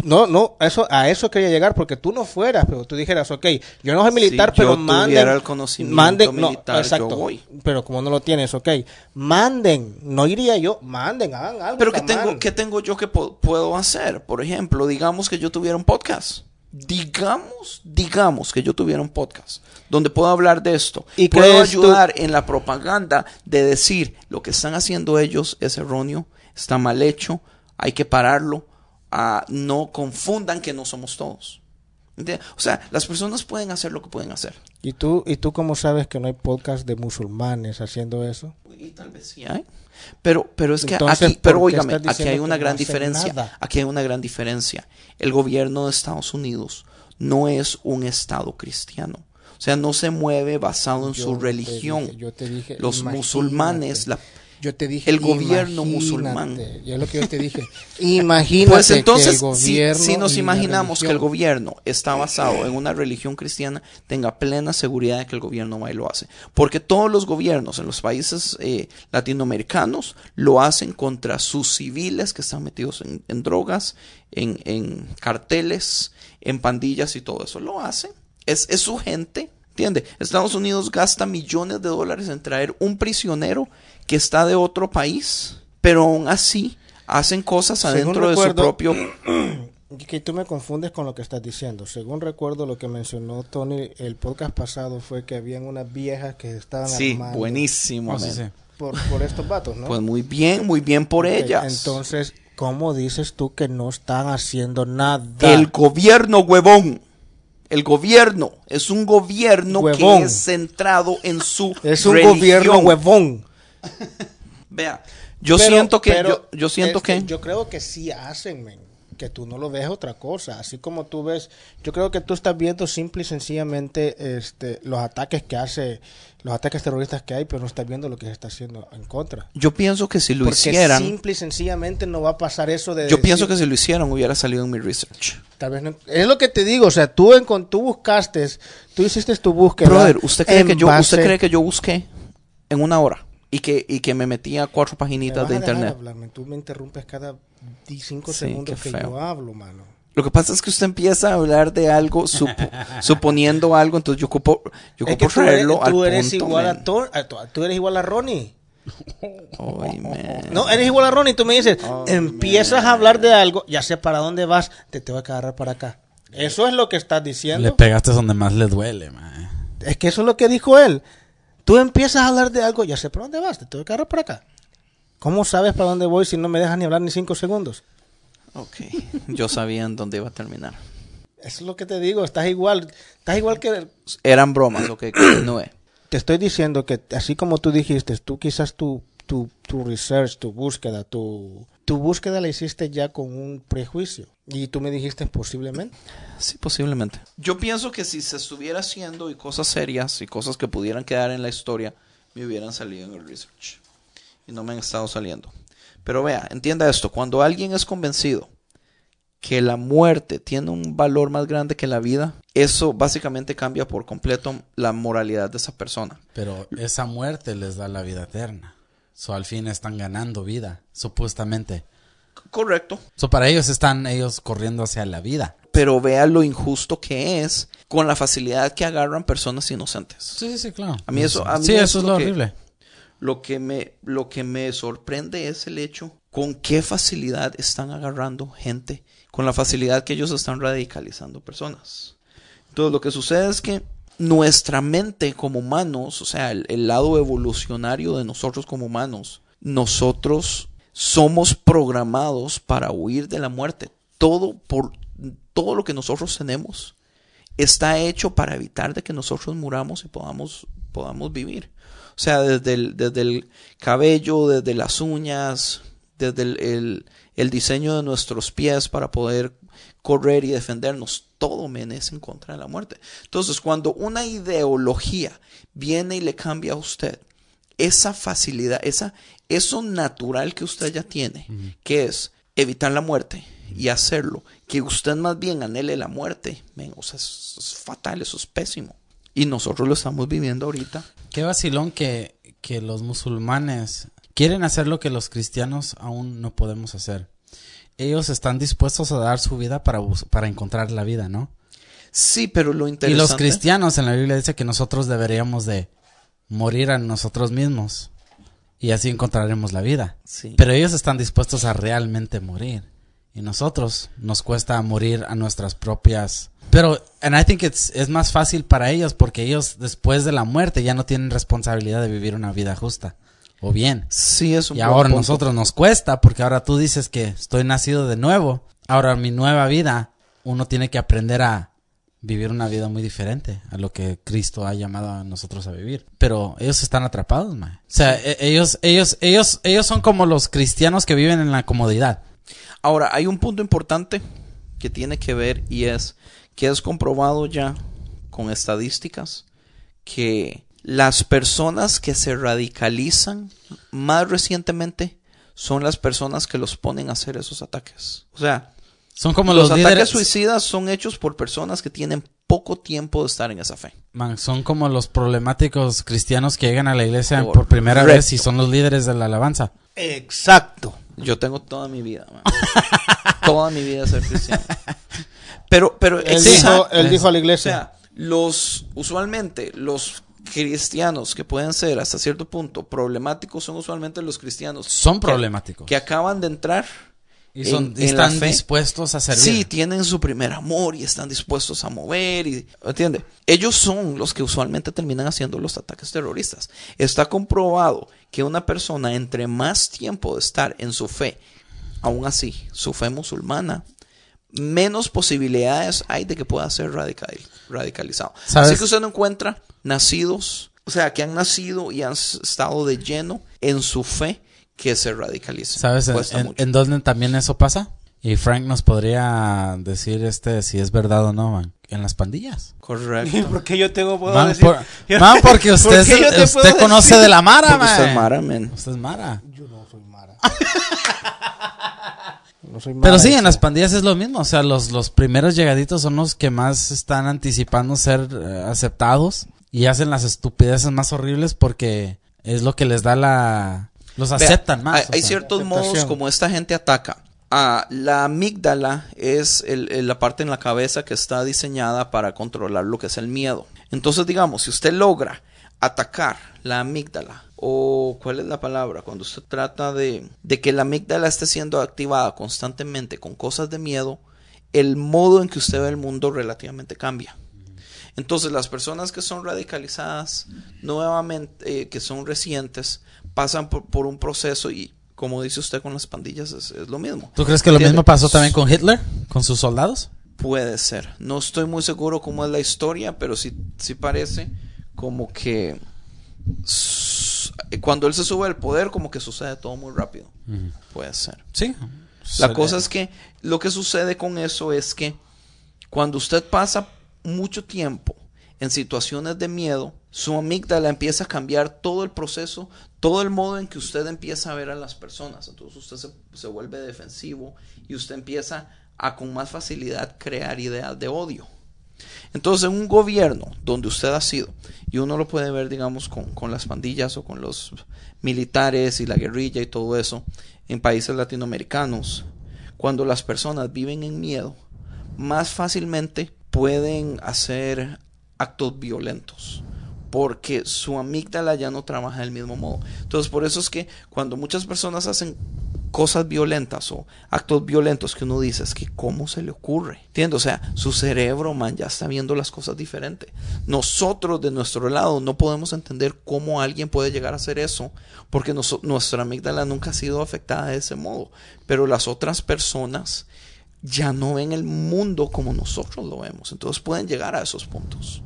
No, no, eso, a eso quería llegar, porque tú no fueras, pero tú dijeras, ok, yo no soy militar, Si pero yo manden, tuviera el conocimiento manden, no, militar, yo exacto, voy. pero como no lo tienes, ok, manden, no iría yo, manden, hagan algo. Pero ¿qué tengo, ¿qué tengo yo que puedo hacer? Por ejemplo, digamos que yo tuviera un podcast. Digamos, digamos que yo tuviera un podcast donde puedo hablar de esto. ¿Y puedo tú- ayudar en la propaganda de decir lo que están haciendo ellos es erróneo, está mal hecho, hay que pararlo. No confundan que no somos todos. ¿Entiendes? O sea, las personas pueden hacer lo que pueden hacer. ¿Y tú, ¿Y tú cómo sabes que no hay podcast de musulmanes haciendo eso? Y tal vez sí hay. Pero, pero es que Entonces, aquí, pero ¿por qué óigame, aquí hay una no gran diferencia. nada? Aquí hay una gran diferencia. El gobierno de Estados Unidos no es un estado cristiano. O sea, no se mueve basado en Yo su religión. dije- yo te dije, Los musulmanes, la- Yo te dije el gobierno imagínate, musulmán. Y es lo que yo te dije. Imagínate Pues entonces, que el si, gobierno si nos imaginamos que el gobierno está basado en una religión cristiana, tenga plena seguridad de que el gobierno va y lo hace. Porque todos los gobiernos en los países eh, latinoamericanos lo hacen contra sus civiles que están metidos en, en drogas, en, en carteles, en pandillas y todo eso. Lo hacen. Es, es su gente. ¿Entiende? Estados Unidos gasta millones de dólares en traer un prisionero que está de otro país, pero aún así hacen cosas adentro de su propio Que tú me confundes con lo que estás diciendo. Según recuerdo lo que mencionó Tony el podcast pasado fue que habían unas viejas que estaban Sí, armando buenísimo. Oh, sí, por, por estos vatos, ¿no? Pues muy bien, muy bien por ellas. Entonces, ¿cómo dices tú que no están haciendo nada? el gobierno, huevón. El gobierno es un gobierno Huevón. que es centrado en su es un religión. gobierno huevón. Vea, yo Pero- siento que yo, yo siento este, que yo creo que sí hacen, men. Que tú no lo ves otra cosa, así como tú ves, yo creo que tú estás viendo simple y sencillamente este, los ataques que hace, los ataques terroristas que hay, pero no estás viendo lo que se está haciendo en contra. yo pienso que si lo Porque hicieran, simple y sencillamente no va a pasar eso de yo pienso que si lo hicieran hubiera salido en mi research. Tal vez no- es lo que te digo, o sea, tú en, con, tú buscaste, tú hiciste tu búsqueda. Brother, ¿usted cree que yo base- usted cree que yo busqué en una hora y que y que me metía cuatro paginitas de internet? hablar, men. Tú me interrumpes cada 5 Sí, segundos que feo. yo hablo, mano. Lo que pasa es que usted empieza a hablar de algo, supo- suponiendo algo, entonces yo ocupo, yo Es ocupo que tú eres, traerlo al tú eres punto, igual man. a Tor- a tú eres igual a Ronnie. Man. No, eres igual a Ronnie. Tú me dices, Oh, empiezas a hablar de algo, ya sé para dónde vas, te tengo que agarrar para acá. Eso es lo que estás diciendo. Le pegaste donde más le duele, man. Es que eso es lo que dijo él. Tú empiezas a hablar de algo, ya sé para dónde vas, te tengo que agarrar para acá. ¿Cómo sabes para dónde voy si no me dejas ni hablar ni cinco segundos? Ok, yo sabía en dónde iba a terminar. Eso es lo que te digo, estás igual, estás igual que Eran bromas, lo que continúe. te estoy diciendo que así como tú dijiste, tú quizás tu, tu, tu research, tu búsqueda, tu, tu búsqueda la hiciste ya con un prejuicio. Y tú me dijiste posiblemente. Sí, posiblemente. Yo pienso que si se estuviera haciendo y cosas serias y cosas que pudieran quedar en la historia, me hubieran salido en el research. Y no me han estado saliendo. Pero vea, entienda esto, cuando alguien es convencido que la muerte tiene un valor más grande que la vida, eso básicamente cambia por completo la moralidad de esa persona. Pero esa muerte les da la vida eterna. So, al fin están ganando vida, supuestamente. Correcto. So, para ellos están ellos corriendo hacia la vida. Pero vea lo injusto que es con la facilidad que agarran personas inocentes. Sí, sí, sí, claro. A mí eso- a mí sí, eso eso es lo que- horrible. Lo que me, lo que me sorprende es el hecho con qué facilidad están agarrando gente, con la facilidad que ellos están radicalizando personas. Entonces lo que sucede es que nuestra mente como humanos, o sea, el, lado evolucionario de nosotros como humanos, nosotros somos programados para huir de la muerte. Todo por todo lo que nosotros tenemos está hecho para evitar de que nosotros muramos y podamos, podamos vivir. O sea, desde el, desde el cabello, desde las uñas, desde el- el diseño de nuestros pies para poder correr y defendernos, todo es en contra de la muerte. Entonces, cuando una ideología viene y le cambia a usted esa facilidad, esa, eso natural que usted ya tiene, que es evitar la muerte y hacerlo, que usted más bien anhele la muerte, men, o sea, es, es fatal, eso es pésimo. Y nosotros lo estamos viviendo ahorita. Qué vacilón que, que los musulmanes quieren hacer lo que los cristianos aún no podemos hacer. Ellos están dispuestos a dar su vida para, para encontrar la vida, ¿no? Sí, pero lo Y interesante... los cristianos en la Biblia dice que nosotros deberíamos de morir a nosotros mismos y así encontraremos la vida. Sí. Pero ellos están dispuestos a realmente morir. Y nosotros nos cuesta morir a nuestras propias. Pero, and I think it's, es más fácil para ellos porque ellos después de la muerte ya no tienen responsabilidad de vivir una vida justa o bien. Sí, es un Y buen ahora punto. nosotros nos cuesta porque ahora tú dices que estoy nacido de nuevo. Ahora mi nueva vida, uno tiene que aprender a vivir una vida muy diferente a lo que Cristo ha llamado a nosotros a vivir. Pero ellos están atrapados, man. O sea, e- ellos, ellos, ellos, ellos son como los cristianos que viven en la comodidad. Ahora, hay un punto importante que tiene que ver y es que es comprobado ya con estadísticas que las personas que se radicalizan más recientemente son las personas que los ponen a hacer esos ataques. O sea, Son como los, los, ataques suicidas son hechos por personas que tienen poco tiempo de estar en esa fe. Man, son como los problemáticos cristianos que llegan a la iglesia por primera vez y son los líderes de la alabanza. Exacto. Yo tengo toda mi vida, man. toda mi vida ser cristiano. Pero, pero Él, dijo, él dijo a la O iglesia. sea, los, usualmente, los cristianos que pueden ser hasta cierto punto problemáticos son usualmente los cristianos. Son que- problemáticos. Que acaban de entrar. y son, en- y están dispuestos a servir. Sí, tienen su primer amor y están dispuestos a mover y, ¿entiende? Ellos son los que usualmente terminan haciendo los ataques terroristas. Está comprobado que una persona entre más tiempo de estar en su fe, aún así, su fe musulmana, menos posibilidades hay de que pueda ser radical, radicalizado. ¿Sabes? Así que usted no encuentra nacidos, o sea, que han nacido y han estado de lleno en su fe que se radicalicen. ¿Sabes en, en- mucho. en dónde también eso pasa? Y Frank nos podría decir este si es verdad o no, man. En las pandillas. Correcto. ¿Por qué yo tengo puedo Man, decir? por- Yo- man, porque ¿Por usted, te usted puedo conoce decir? de la Mara, Porque usted man. es Mara, men. Usted es Mara. Yo no soy Mara. No soy Mara, Pero sí, en las pandillas es lo mismo. O sea, los, los primeros llegaditos son los que más están anticipando ser eh, aceptados y hacen las estupideces más horribles porque es lo que les da la... Los Vea, aceptan más. Hay, o hay sea. ciertos modos como esta gente ataca. Ah, la amígdala es el- el- la parte en la cabeza que está diseñada para controlar lo que es el miedo. Entonces, digamos, si usted logra atacar la amígdala, o cuál es la palabra, cuando usted trata de, de que la amígdala esté siendo activada constantemente con cosas de miedo, el modo en que usted ve el mundo relativamente cambia. Entonces las personas que son radicalizadas nuevamente, eh, que son recientes, pasan por, por un proceso y como dice usted con las pandillas es, es lo mismo. ¿Tú crees que lo mismo pasó también con Hitler? ¿Con sus soldados? Puede ser. No estoy muy seguro cómo es la historia, pero sí, sí parece como que cuando él se sube al poder como que sucede todo muy rápido. Puede ser. Sí. La cosa es que lo que sucede con eso es que cuando usted pasa mucho tiempo en situaciones de miedo, su amígdala empieza a cambiar todo el proceso, todo el modo en que usted empieza a ver a las personas. Entonces usted se, se vuelve defensivo y usted empieza a con más facilidad crear ideas de odio. Entonces, en un gobierno donde usted ha sido, y uno lo puede ver, digamos, con, con las pandillas o con los militares y la guerrilla y todo eso, en países latinoamericanos, cuando las personas viven en miedo, más fácilmente pueden hacer actos violentos porque su amígdala ya no trabaja del mismo modo. Entonces, por eso es que cuando muchas personas hacen cosas violentas o actos violentos que uno dice es que cómo se le ocurre, ¿entiendes? O sea, su cerebro, man, ya está viendo las cosas diferente. Nosotros de nuestro lado no podemos entender cómo alguien puede llegar a hacer eso porque nuestra amígdala nunca ha sido afectada de ese modo, pero las otras personas ya no ven el mundo como nosotros lo vemos, entonces pueden llegar a esos puntos.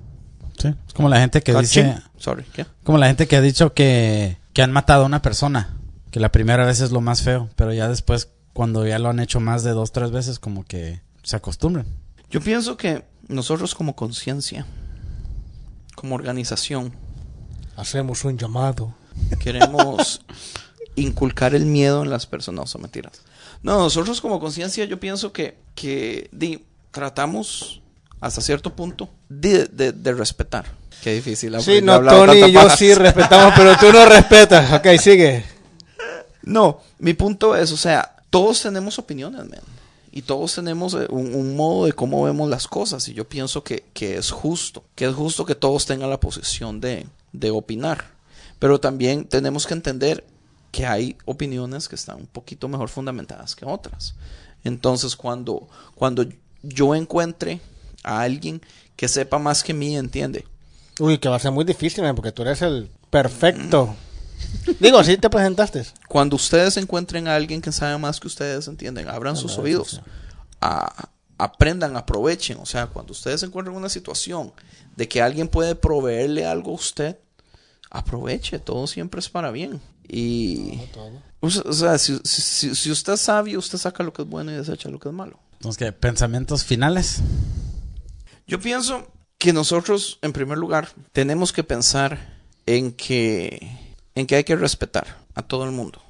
Sí. Es como la gente que Cachín. dice... Sorry, ¿qué? Como la gente que ha dicho que, que han matado a una persona. Que la primera vez es lo más feo. Pero ya después, cuando ya lo han hecho más de dos, tres veces, como que se acostumbran. Yo pienso que nosotros como conciencia, como organización, Hacemos un llamado. queremos inculcar el miedo en las personas, no son mentiras. No, nosotros como conciencia yo pienso que, que di, tratamos hasta cierto punto de, de- de respetar. Qué difícil. Sí, no, Tony y yo sí respetamos, pero tú no respetas. Ok, sigue. No, mi punto es, o sea, todos tenemos opiniones, man. Y todos tenemos eh, un, un modo de cómo vemos las cosas. Y yo pienso que, que es justo. Que es justo que todos tengan la posición de, de opinar. Pero también tenemos que entender que hay opiniones que están un poquito mejor fundamentadas que otras. Entonces, cuando, cuando yo encuentre a alguien que sepa más que mí, entiende. Uy, que va a ser muy difícil, man, porque tú eres el perfecto. Digo, así te presentaste. Cuando ustedes encuentren a alguien que sabe más que ustedes, entienden, abran sus oídos, a- aprendan, aprovechen. O sea, cuando ustedes encuentren una situación de que alguien puede proveerle algo a usted, aproveche, todo siempre es para bien. Y, o sea, o sea, si, si- si- si usted es sabio, usted saca lo que es bueno y desecha lo que es malo. Entonces, ¿qué? Pensamientos finales. Yo pienso que nosotros, en primer lugar, tenemos que pensar en que, en que hay que respetar a todo el mundo.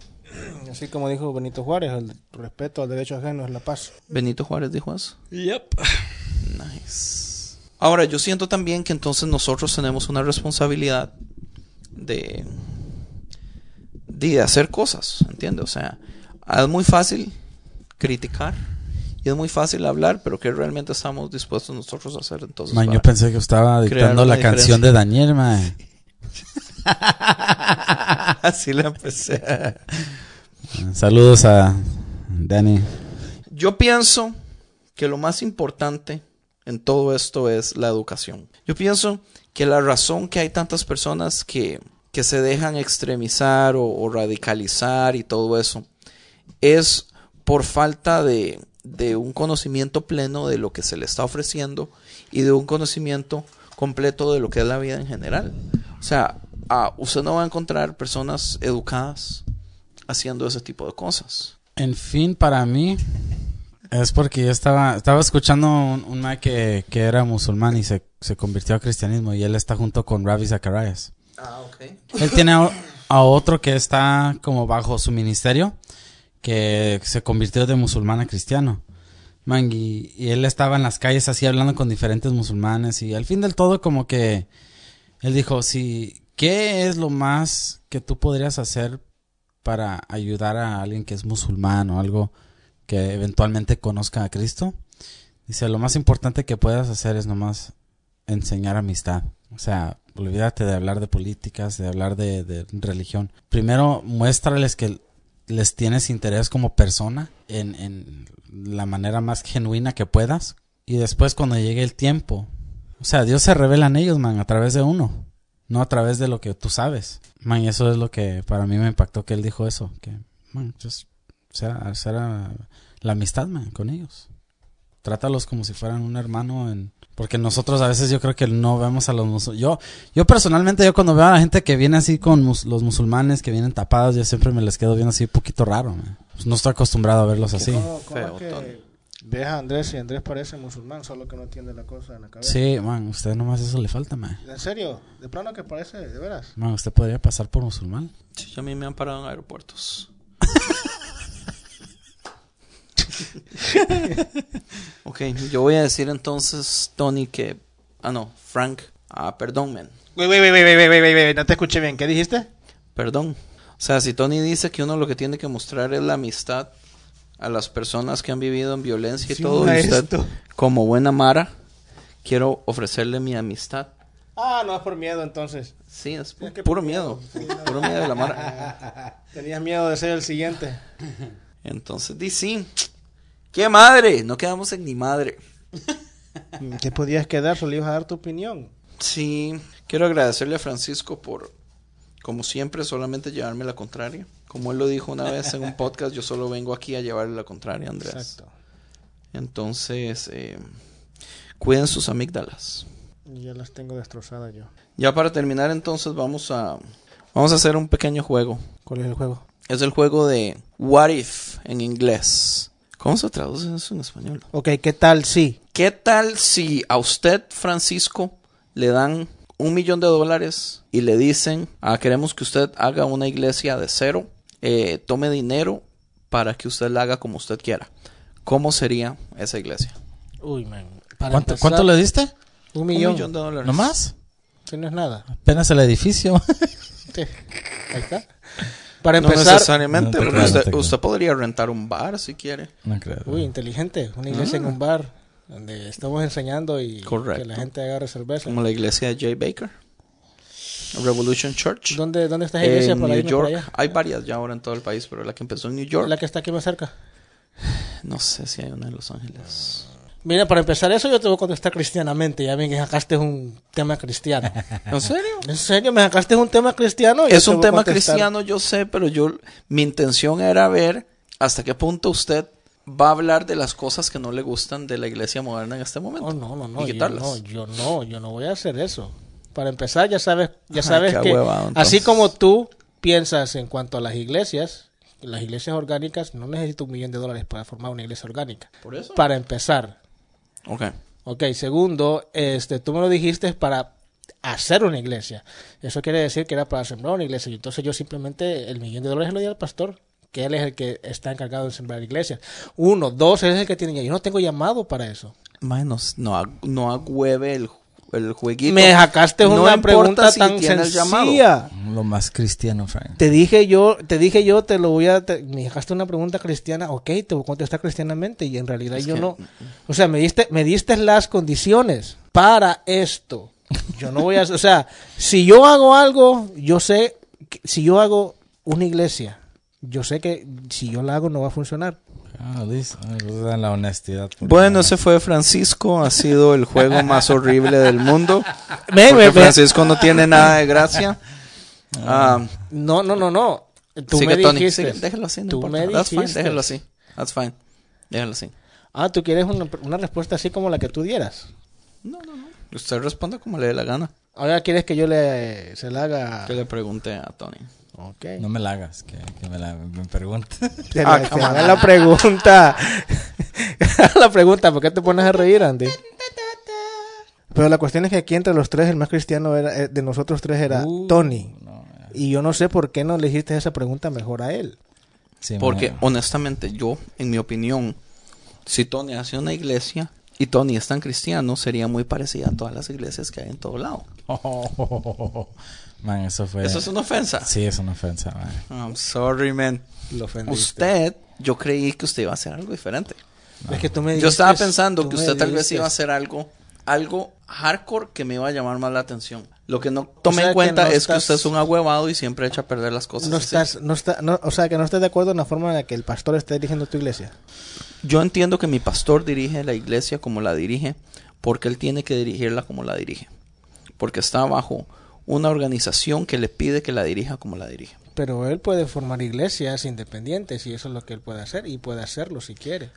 Así como dijo Benito Juárez, el respeto al derecho ajeno es la paz. Benito Juárez dijo eso. Yep. Nice. Ahora, yo siento también que entonces nosotros tenemos una responsabilidad de, de hacer cosas, ¿entiendes? O sea, es muy fácil criticar y es muy fácil hablar, pero que realmente estamos dispuestos nosotros a hacer entonces. Man, yo pensé que estaba dictando la canción de Daniel, man. Así la empecé. Saludos a Dani. Yo pienso que lo más importante en todo esto es la educación. Yo pienso que la razón que hay tantas personas que, que se dejan extremizar o, radicalizar y todo eso es por falta de, de un conocimiento pleno de lo que se le está ofreciendo y de un conocimiento completo de lo que es la vida en general. O sea, ah, usted no va a encontrar personas educadas haciendo ese tipo de cosas. En fin, para mí es porque yo estaba, estaba escuchando un, un que, que era musulmán y se, se convirtió al cristianismo y él está junto con Ravi Zacharias. Ah, ok. Él tiene a, otro que está como bajo su ministerio que se convirtió de musulmán a cristiano. Man, y, él estaba en las calles así hablando con diferentes musulmanes y al fin del todo como que él dijo, sí, ¿qué es lo más que tú podrías hacer para ayudar a alguien que es musulmán o algo que eventualmente conozca a Cristo. Dice, lo más importante que puedas hacer es nomás enseñar amistad. O sea, olvídate de hablar de políticas, de hablar de, de religión. Primero, muéstrales que les tienes interés como persona en, en la manera más genuina que puedas. Y después cuando llegue el tiempo, o sea, Dios se revela en ellos, man, a través de uno, no a través de lo que tú sabes. Man, eso es lo que para mí me impactó que él dijo eso, que, man, sea la amistad, man, con ellos. Trátalos como si fueran un hermano en... Porque nosotros a veces yo creo que no vemos a los musulmanes. Yo, yo personalmente, yo cuando veo a la gente que viene así con mus- los musulmanes que vienen tapados, yo siempre me les quedo viendo así un poquito raro. Pues no estoy acostumbrado a verlos así. ¿Cómo, cómo Feo, es que Tony. ves a Andrés y Andrés parece musulmán, solo que no entiende la cosa en la cabeza? Sí, man, usted nomás eso le falta, man. ¿En serio? ¿De plano que parece? ¿De veras? Man, usted podría pasar por musulmán. Sí, a mí me han parado en aeropuertos. ok, yo voy a decir entonces, Tony, que... Ah, no, Frank. Ah, perdón, men. Wait, wait, wait, no te escuché bien. ¿Qué dijiste? Perdón. O sea, si Tony dice que uno lo que tiene que mostrar es la amistad a las personas que han vivido en violencia y Sí, todo, y usted, como buena Mara, quiero ofrecerle mi amistad. Ah, no es por miedo entonces. Sí, es pu- Es que puro miedo. miedo. Sí, no. Puro miedo de la Mara. Tenías miedo de ser el siguiente. Entonces, di sí. ¡Qué madre! No quedamos en ni madre. ¿Qué podías quedar? Solo ibas a dar tu opinión. Sí, quiero agradecerle a Francisco por, como siempre, solamente llevarme la contraria. Como él lo dijo una vez en un podcast, yo solo vengo aquí a llevarle la contraria, Andrés. Exacto. Entonces, eh, cuiden sus amígdalas. Ya las tengo destrozadas yo. Ya para terminar, entonces vamos a vamos a hacer un pequeño juego. ¿Cuál es el juego? Es el juego de What If en inglés. ¿Cómo se traduce eso en español? Ok, ¿qué tal si? ¿Qué tal si a usted, Francisco, le dan un millón de dólares y le dicen, ah, queremos que usted haga una iglesia de cero, eh, tome dinero para que usted la haga como usted quiera? ¿Cómo sería esa iglesia? Uy, man. Para ¿Cuánto, empezar, cuánto le diste? Un Un millón. de dólares. ¿No más? Que no es nada. Apenas el edificio. Sí. Ahí está. Para No empezar. necesariamente, No te porque creo, no usted, te creo. usted podría rentar un bar si quiere. no creo. Uy, inteligente. Una iglesia en un bar donde estamos enseñando y Correcto. que la gente agarre cerveza. Como la iglesia de Jay Baker. Revolution Church. ¿Dónde, ¿Dónde está esa iglesia en para New York. allá? Hay varias ya ahora en todo el país, pero la que empezó en New York. La que está aquí más cerca. No sé si hay una en Los Ángeles. Mira, para empezar eso yo te voy a contestar cristianamente. Ya ven que sacaste un tema cristiano. ¿En serio? ¿En serio? ¿Me sacaste un tema cristiano? Yo Es un tema cristiano, yo sé, pero yo mi intención era ver hasta qué punto usted va a hablar de las cosas que no le gustan de la iglesia moderna en este momento. Oh, no, no, no. Y Yo quitarlas. no, yo no, yo no voy a hacer eso. Para empezar, ya sabes, ya sabes que así como tú piensas en cuanto a las iglesias, las iglesias orgánicas no necesito un millón de dólares para formar una iglesia orgánica. ¿Por eso? Para empezar, Ok. Ok, segundo, este, tú me lo dijiste para hacer una iglesia. Eso quiere decir que era para sembrar una iglesia. Y entonces yo simplemente el millón de dólares lo di al pastor, que él es el que está encargado de sembrar iglesias. Uno, dos, él es el que tiene. Yo no tengo llamado para eso. Menos, no, no agüeve el, el jueguito. Me sacaste No una importa pregunta si tan sencilla. Lo más cristiano, Frank. Te dije yo, te dije yo, te lo voy a, te- me dejaste una pregunta cristiana, ok, te voy a contestar cristianamente y en realidad Es yo que- no, o sea, me diste, me diste las condiciones para esto. Yo no voy a, o sea, si yo hago algo, yo sé, que, si yo hago una iglesia, yo sé que si yo la hago no va a funcionar. Ah, gusta la honestidad. Bueno, ese fue Francisco. Ha sido el juego más horrible del mundo. Porque. Francisco no tiene nada de gracia. Ah, No, no, no, no. Tú sigue, me Tony. dijiste. sigue, déjalo así, no tú importa. me That's fine, déjalo así. That's fine. Déjalo así. Ah, tú quieres una, una respuesta así como la que tú dieras. No, no, no. Usted responda como le dé la gana. Ahora quieres que yo le se la haga. Que le pregunte a Tony. Ok. No me la hagas, que, que me la me pregunte. Te Ah, la- te come on. haga la pregunta. la pregunta, ¿por qué te pones a reír, Andy? Pero la cuestión es que aquí entre los tres, el más cristiano era, eh, de nosotros tres era Uh, Tony. no. Y yo no sé por qué no le hiciste esa pregunta mejor a él. Sí, Porque me- honestamente yo, en mi opinión, si Tony hace una iglesia y Tony es tan cristiano, sería muy parecida a todas las iglesias que hay en todo lado. Man, eso fue. ¿Eso es una ofensa? Sí, es una ofensa, man. I'm sorry, man. Lo ofendiste. Usted yo creí que usted iba a hacer algo diferente. Es que tú me Yo estaba dijiste- pensando que usted tal vez dijiste. iba a hacer algo, algo hardcore que me iba a llamar más la atención. Lo que no tomé sea en que cuenta no es estás- que usted es un ahuevado y siempre echa a perder las cosas. No así. estás, no está, no, o sea, que no estás de acuerdo en la forma en la que el pastor está dirigiendo tu iglesia. Yo entiendo que mi pastor dirige la iglesia como la dirige, porque él tiene que dirigirla como la dirige. Porque está bajo una organización que le pide que la dirija como la dirige. Pero él puede formar iglesias independientes y eso es lo que él puede hacer y puede hacerlo si quiere.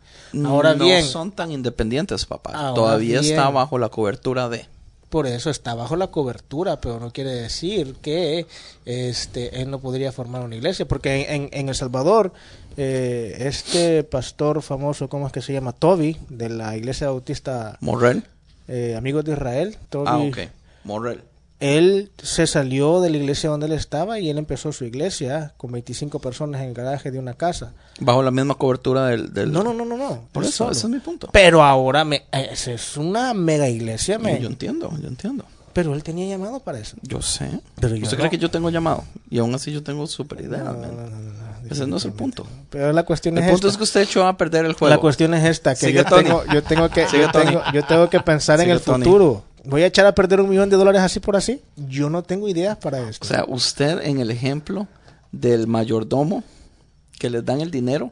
Ahora no bien, son tan independientes, papá. Todavía está bajo la cobertura de. Por eso está bajo la cobertura, pero no quiere decir que este él no podría formar una iglesia, porque en, en- El Salvador eh, este pastor famoso, ¿cómo es que se llama? Toby, de la iglesia bautista Morrel. eh, Amigos de Israel. Toby, Ah, ok. Morrel. Él se salió de la iglesia donde él estaba y él empezó su iglesia con 25 personas en el garaje de una casa. Bajo la misma cobertura del. del- No, no, no, no, no. Por eso, solo. ese es mi punto. Pero ahora me, esa es una mega iglesia, men. yo entiendo, yo entiendo. Pero él tenía llamado para eso. Yo sé. Pero yo ¿Usted no. cree que yo tengo llamado? Y aún así yo tengo super ideas, No, Ese no es el punto. Pero la cuestión El es punto esta. es que usted echó a perder el juego. La cuestión es esta, que Sigue, yo Tony. tengo, yo tengo que, yo tengo, yo tengo que pensar en el Tony. futuro. Voy a echar a perder un millón de dólares así por así. Yo no tengo ideas para esto. O sea, usted en el ejemplo del mayordomo que les dan el dinero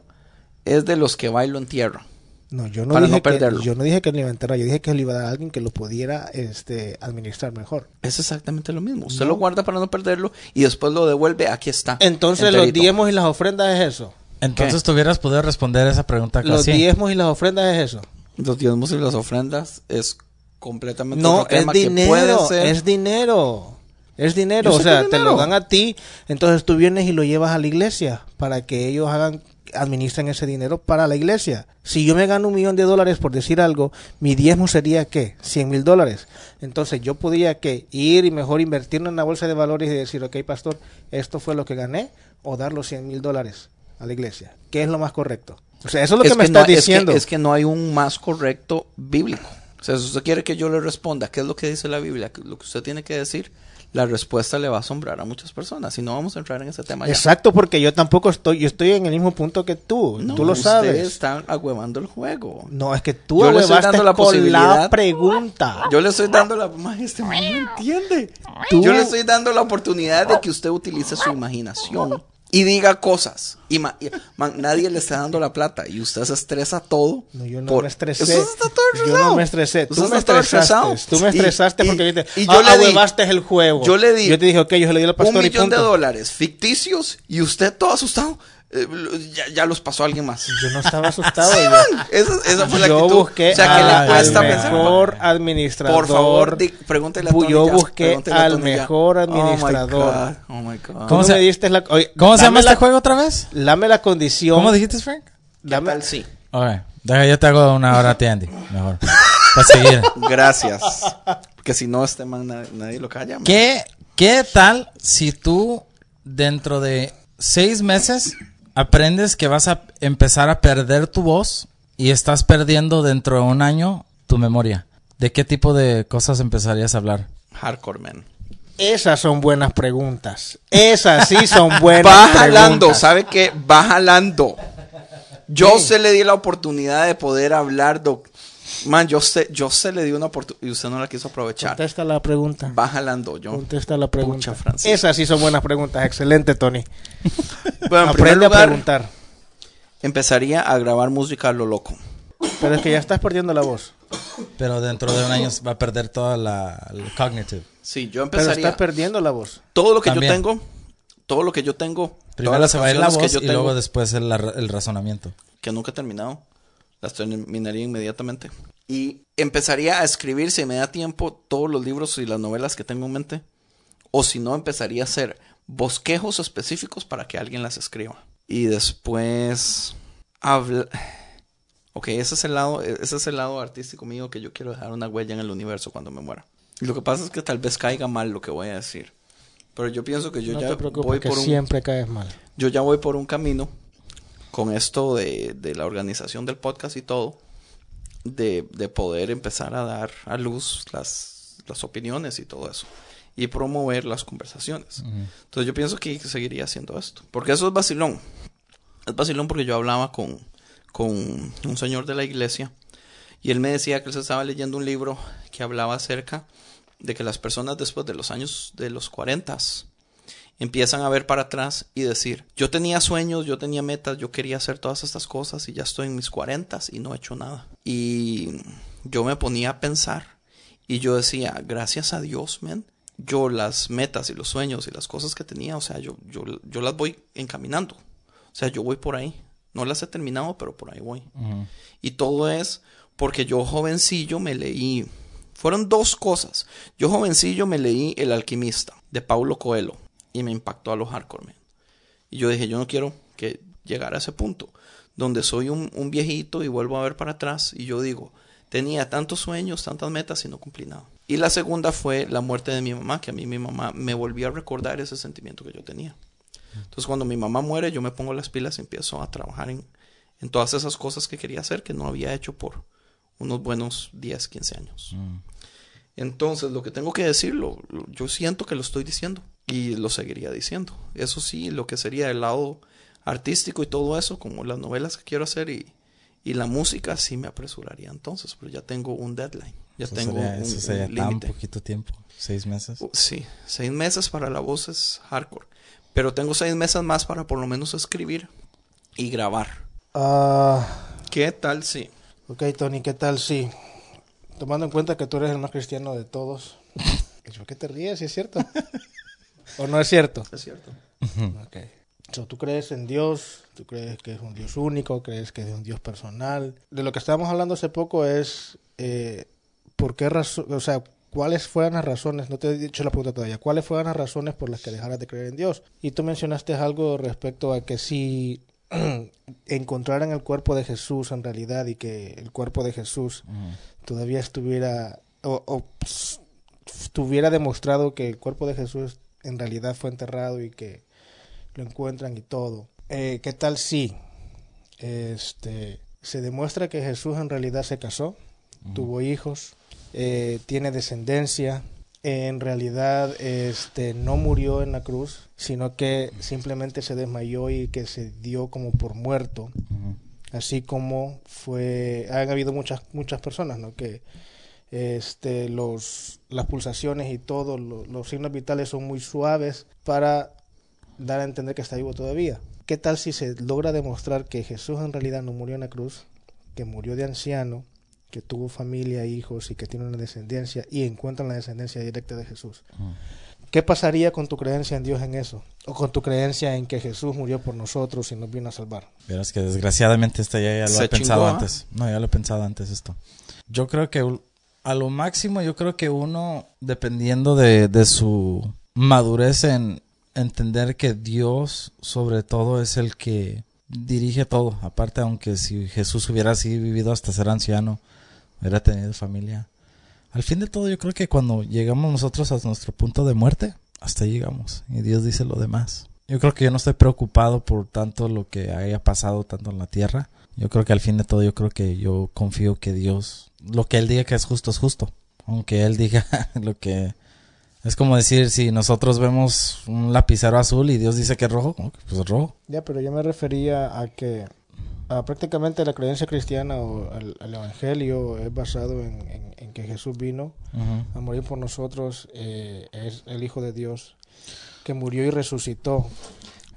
es de los que va y lo entierra. no, yo no para dije no perderlo. que, yo no dije que lo iba a enterrar, yo dije que lo iba a dar a alguien que lo pudiera, este, administrar mejor. Es exactamente lo mismo. Usted No. lo guarda para no perderlo y después lo devuelve. Aquí está. Entonces los diezmos y las ofrendas es eso. Entonces tú hubieras podido responder esa pregunta Los así. diezmos y las ofrendas es eso. Los diezmos y las ofrendas es completamente No, otro es que dinero, puede ser. es dinero. Es dinero, o sea, te lo dan a ti, entonces tú vienes y lo llevas a la iglesia para que ellos hagan administren ese dinero para la iglesia. Si yo me gano un millón de dólares por decir algo, mi diezmo sería ¿qué? 100 mil dólares. Entonces yo podría que ir y mejor invertirlo en la bolsa de valores y decir, ok, pastor, esto fue lo que gané, o dar los 100 mil dólares a la iglesia. ¿Qué es lo más correcto? O sea, eso es lo que me no- estás es diciendo. es que no hay un más correcto bíblico. O sea, si usted quiere que yo le responda qué es lo que dice la Biblia, lo que usted tiene que decir, la respuesta le va a asombrar a muchas personas. Y no vamos a entrar en ese tema ya. Exacto, porque yo tampoco estoy, yo estoy en el mismo punto que tú, No, tú lo ustedes sabes. están agüevando el juego. No, es que tú Yo le estoy dando la con la pregunta. Yo le estoy dando la... Este no entiende. Tú- Yo le estoy dando la oportunidad de que usted utilice su imaginación y diga cosas. Y, ma- y- man, nadie le está dando la plata y usted se estresa todo. No, yo no por- me estresé. Usted está todo Yo estresado. no me estresé. Tú me estresaste. Tú me Y- estresaste y- porque dijiste, y ah, yo le di- el juego. Yo le di Yo te dije, ok, yo le di al un pastor y millón de punto. dólares ficticios y usted todo asustado. Eh, ya, ya los pasó a alguien más. Yo no estaba asustado. Sí, man, esa, esa fue la yo actitud. busqué o sea, que al le cuesta pensar. mejor administrador. Por favor, di- pregúntele a Tony Yo busqué al Tony mejor Oh my administrador. God, Oh my God. ¿Cómo ¿Cómo se diste la, oye, ¿Cómo se llama la- este juego otra vez? Dame la condición. ¿Cómo dijiste, Frank? ¿Qué Dame, tal? Sí. Ok, deja, yo te hago una hora a ti, Andy. Mejor. Para seguir. Gracias. Porque si no, este man nadie, nadie lo calla. man. ¿Qué, ¿Qué tal si tú dentro de seis meses aprendes que vas a empezar a perder tu voz y estás perdiendo dentro de un año tu memoria? ¿De qué tipo de cosas empezarías a hablar? Hardcore, man. Esas son buenas preguntas. Esas sí son buenas Va preguntas. jalando, ¿sabe qué? Va jalando. Yo se le di la oportunidad de poder hablar, doc. Man, yo se, yo se le di una oportunidad y usted no la quiso aprovechar. Contesta la pregunta. Va jalando, yo. Contesta la pregunta. Pucha. Esas sí son buenas preguntas. Excelente, Tony. Bueno, Aprende a preguntar. empezaría a grabar música a lo loco. Pero es que ya estás perdiendo la voz. Pero dentro de un año va a perder toda la, la cognitive. Sí, yo Pero empezaría. estás perdiendo la voz. todo lo que También. yo tengo, todo lo que yo tengo, Primero se va a ir la voz que y yo tengo, luego después el, el razonamiento. que nunca he terminado, las terminaría inmediatamente. Y empezaría a escribir, si me da tiempo, todos los libros y las novelas que tengo en mente. O si no, empezaría a hacer bosquejos específicos para que alguien las escriba. Y después habla... Ok, ese es el lado, ese es el lado artístico mío que yo quiero dejar una huella en el universo cuando me muera. Y lo que pasa es que tal vez caiga mal lo que voy a decir. Pero yo pienso que yo no ya te voy por un siempre caes mal. yo ya voy por un camino con esto de, de la organización del podcast y todo, de, de poder empezar a dar a luz las, las opiniones y todo eso, y promover las conversaciones. Entonces yo pienso que seguiría haciendo esto, porque eso es vacilón. Es vacilón porque yo hablaba con, con un señor de la iglesia y él me decía que él se estaba leyendo un libro que hablaba acerca de que las personas después de los años de los 40 empiezan a ver para atrás y decir, yo tenía sueños, yo tenía metas, yo quería hacer todas estas cosas y ya estoy en mis 40 y no he hecho nada. Y yo me ponía a pensar y yo decía, gracias a Dios, men, yo las metas y los sueños y las cosas que tenía, o sea, yo, yo, yo las voy encaminando. O sea, yo voy por ahí. No las he terminado, pero por ahí voy. Y todo es porque yo jovencillo me leí. Fueron dos cosas. Yo jovencillo me leí El alquimista de Paulo Coelho y me impactó a los hardcore. Y yo dije, yo no quiero que llegara a ese punto donde soy un, un, viejito y vuelvo a ver para atrás y yo digo, tenía tantos sueños, tantas metas y no cumplí nada. Y la segunda fue la muerte de mi mamá, que a mí mi mamá me volvió a recordar ese sentimiento que yo tenía. Entonces cuando mi mamá muere, yo me pongo las pilas y empiezo a trabajar en, en todas esas cosas que quería hacer que no había hecho por unos buenos 10, 15 años. Mm. Entonces, lo que tengo que decirlo, yo siento que lo estoy diciendo y lo seguiría diciendo. Eso sí, lo que sería el lado artístico y todo eso, como las novelas que quiero hacer y, y la música, sí me apresuraría entonces, pero ya tengo un deadline. Ya tengo sería, un, eso sería un tan poquito tiempo, seis meses. Uh, Sí, seis meses para la voz es hardcore. Pero tengo seis meses más para por lo menos escribir y grabar. Ah, ¿Qué tal si? ok, Tony, ¿qué tal? Sí. Tomando en cuenta que tú eres el más cristiano de todos. ¿Por qué te ríes? ¿Sí ¿Es cierto? ¿O no es cierto? Es cierto. Ok. So, ¿Tú crees en Dios? ¿Tú crees que es un Dios único? ¿Crees que es un Dios personal? De lo que estábamos hablando hace poco es, eh, ¿por qué razón, o sea, cuáles fueron las razones, no te he dicho la pregunta todavía, cuáles fueron las razones por las que dejaras de creer en Dios? Y tú mencionaste algo respecto a que si encontraran el cuerpo de Jesús en realidad y que el cuerpo de Jesús todavía estuviera, o, o estuviera demostrado que el cuerpo de Jesús en realidad fue enterrado y que lo encuentran y todo. Eh, ¿Qué tal si este, se demuestra que Jesús en realidad se casó, tuvo hijos, eh, tiene descendencia, en realidad este, no murió en la cruz, sino que simplemente se desmayó y que se dio como por muerto? así como fue han habido muchas muchas personas no que este los las pulsaciones y todo lo- los signos vitales son muy suaves para dar a entender que está vivo todavía qué tal si se logra demostrar que Jesús en realidad no murió en la cruz que murió de anciano que tuvo familia hijos y que tiene una descendencia y encuentran la descendencia directa de Jesús ¿Qué pasaría con tu creencia en Dios en eso? O con tu creencia en que Jesús murió por nosotros y nos vino a salvar. Verás que desgraciadamente esto ya, ya lo he pensado chingó, ¿ah? antes. No, ya lo he pensado antes esto. Yo creo que a lo máximo, yo creo que uno, dependiendo de, de su madurez en entender que Dios sobre todo es el que dirige todo. Aparte, aunque si Jesús hubiera así vivido hasta ser anciano, hubiera tenido familia. Al fin de todo, yo creo que cuando llegamos nosotros a nuestro punto de muerte, hasta llegamos. Y Dios dice lo demás. Yo creo que yo no estoy preocupado por tanto lo que haya pasado tanto en la tierra. Yo creo que al fin de todo, yo creo que yo confío que Dios, lo que Él diga que es justo, es justo. Aunque Él diga lo que... Es como decir, si nosotros vemos un lapicero azul y Dios dice que es rojo, pues es rojo. Ya, pero yo me refería a que a prácticamente la creencia cristiana o el, el evangelio es basado en, en- en que Jesús vino Ujú. a morir por nosotros, eh, es el Hijo de Dios que murió y resucitó.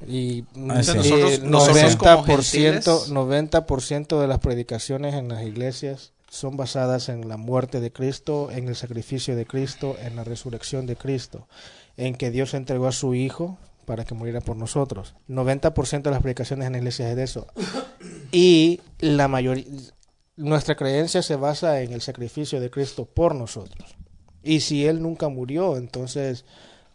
Y, Ah, sí. y Nosotros- nosotros como 90%, gentiles- 90% de las predicaciones en las iglesias son basadas en la muerte de Cristo, en el sacrificio de Cristo, en la resurrección de Cristo, en que Dios entregó a su Hijo para que muriera por nosotros. 90% de las predicaciones en la iglesia es de eso. Y la mayoría, nuestra creencia se basa en el sacrificio de Cristo por nosotros. Y si Él nunca murió, entonces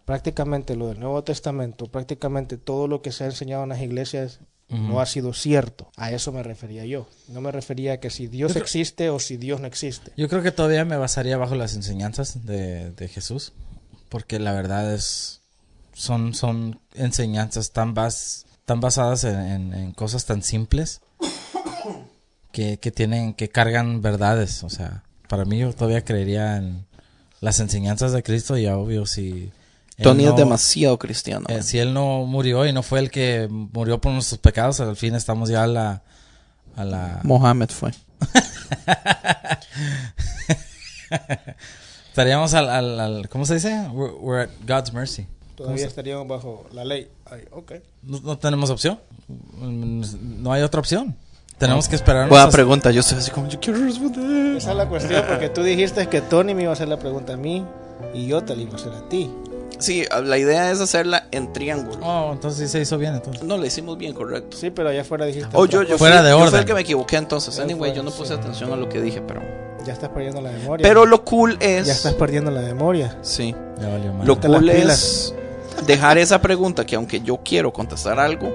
prácticamente lo del Nuevo Testamento, prácticamente todo lo que se ha enseñado en las iglesias no ha sido cierto. A eso me refería yo. No me refería a que si Dios existe o si Dios no existe. Yo creo que todavía me basaría bajo las enseñanzas de, de Jesús, porque la verdad es son son enseñanzas tan bas, tan basadas en, en- en cosas tan simples que, que tienen que cargan verdades, o sea, para mí yo todavía creería en las enseñanzas de Cristo y ya obvio si Tony no- es demasiado cristiano. eh, si él no murió y no fue el que murió por nuestros pecados, al fin estamos ya a la... A la Mohammed fue. estaríamos al, al, al- ¿Cómo se dice? We're, we're at God's mercy. Todavía estaríamos bajo la ley. Ay, ok. No, no tenemos opción. No hay otra opción. Tenemos que esperar. Buena pregunta. Yo estoy así como, yo quiero responder. Esa es la cuestión, porque tú dijiste que Tony me iba a hacer la pregunta a mí y yo te la iba a hacer a ti. Sí, la idea es hacerla en triángulo. Oh, entonces sí se hizo bien entonces. No, la hicimos bien, correcto. Sí, pero allá afuera dijiste. Oh, yo. Fuera fui, de yo fui orden. el que me equivoqué entonces. Anyway, fue, yo no puse sí. atención a lo que dije, pero... Ya estás perdiendo la memoria. Pero lo cool es... Ya estás perdiendo la memoria. Sí. Ya valió mal. Lo cool es dejar esa pregunta que aunque yo quiero contestar algo,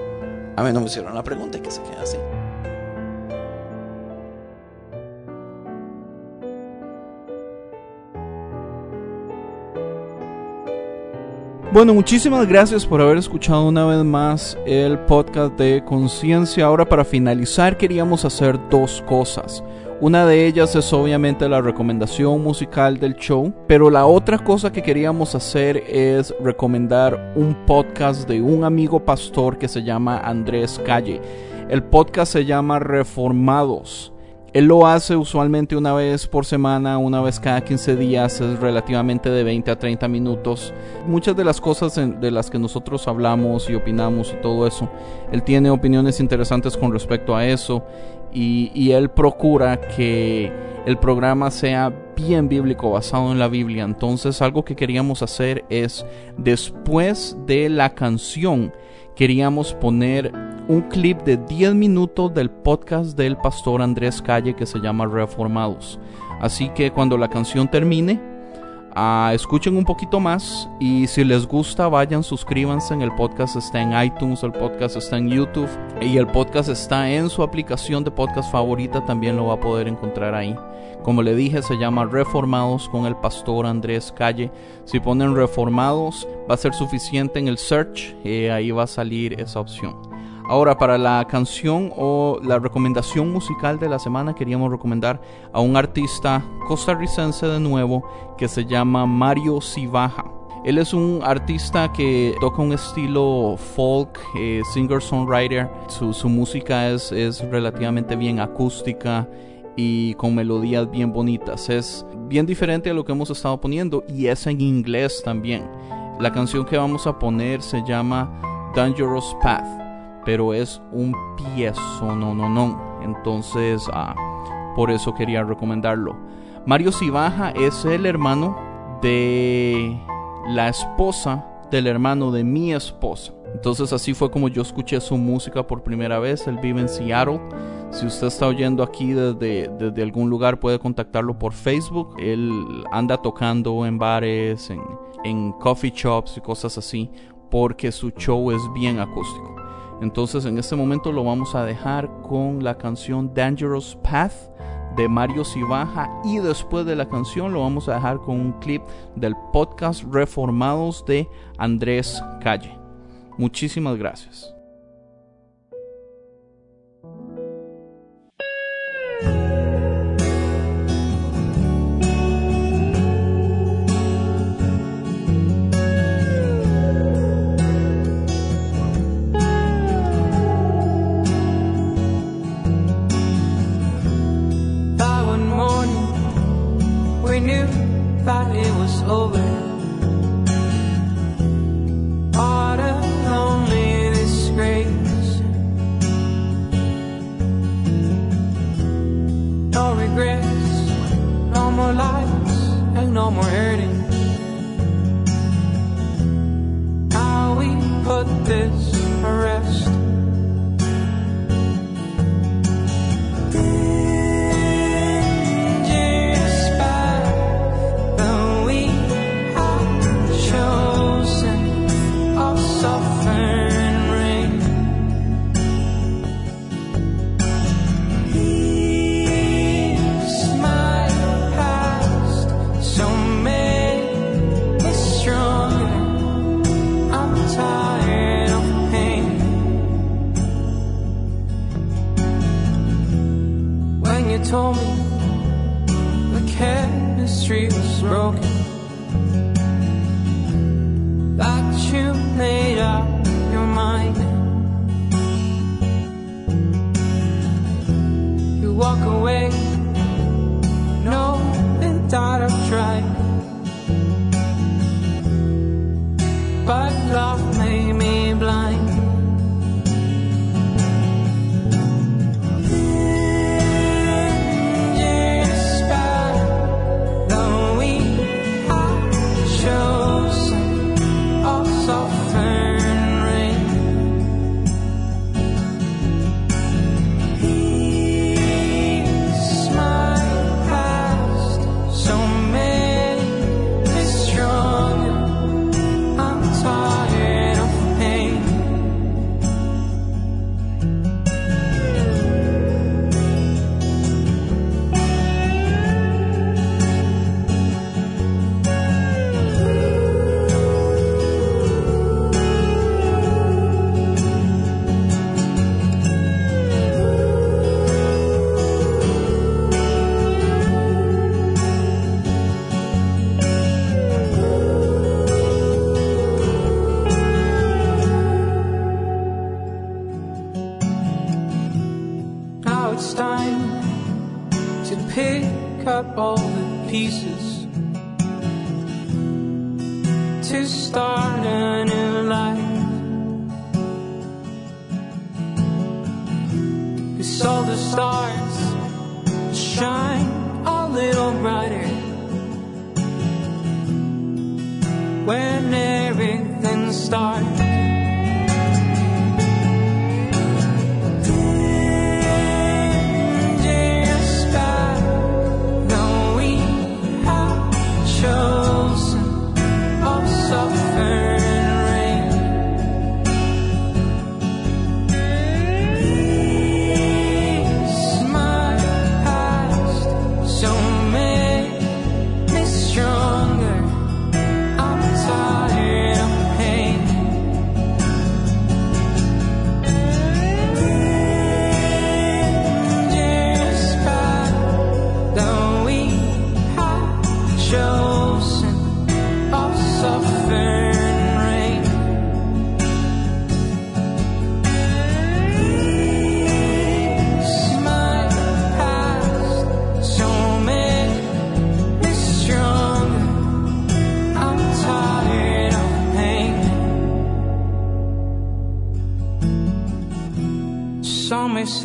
a mí no me hicieron la pregunta y que se quede así. Bueno, muchísimas gracias por haber escuchado una vez más el podcast de Conciencia. Ahora para finalizar queríamos hacer dos cosas. Una de ellas es obviamente la recomendación musical del show, pero la otra cosa que queríamos hacer es recomendar un podcast de un amigo pastor que se llama Andrés Calle. El podcast se llama Reformados. Él lo hace usualmente una vez por semana, una vez cada 15 días, es relativamente de 20 a 30 minutos. Muchas de las cosas de las que nosotros hablamos y opinamos y todo eso, él tiene opiniones interesantes con respecto a eso y él procura que el programa sea bien bíblico, basado en la Biblia. Entonces algo que queríamos hacer es, después de la canción, queríamos poner un clip de 10 minutos del podcast del pastor Andrés Calle que se llama Reformados. Así que cuando la canción termine, ah, escuchen un poquito más y si les gusta vayan, suscríbanse. El podcast está en iTunes, el podcast está en YouTube y el podcast está en su aplicación de podcast favorita, también lo va a poder encontrar ahí. Como le dije, se llama Reformados con el pastor Andrés Calle. Si ponen Reformados, va a ser suficiente en el search, eh, ahí va a salir esa opción. Ahora, para la canción o la recomendación musical de la semana, queríamos recomendar a un artista costarricense de nuevo que se llama Mario Cibaja. Él es un artista que toca un estilo folk, eh, singer-songwriter. Su, su música es, es relativamente bien acústica y con melodías bien bonitas. Es bien diferente a lo que hemos estado poniendo y es en inglés también. La canción que vamos a poner se llama Dangerous Path, pero es un piezo, no, no, no. Entonces, ah, por eso quería recomendarlo. Mario Cibaja es el hermano de la esposa del hermano de mi esposa. Entonces así fue como yo escuché su música por primera vez. Él vive en Seattle. Si usted está oyendo aquí desde, desde algún lugar puede contactarlo por Facebook. Él anda tocando en bares, en, coffee shops y cosas así porque su show es bien acústico. Entonces en este momento lo vamos a dejar con la canción Dangerous Path de Mario Cibaja y después de la canción lo vamos a dejar con un clip del podcast Reformados de Andrés Calle. Muchísimas gracias.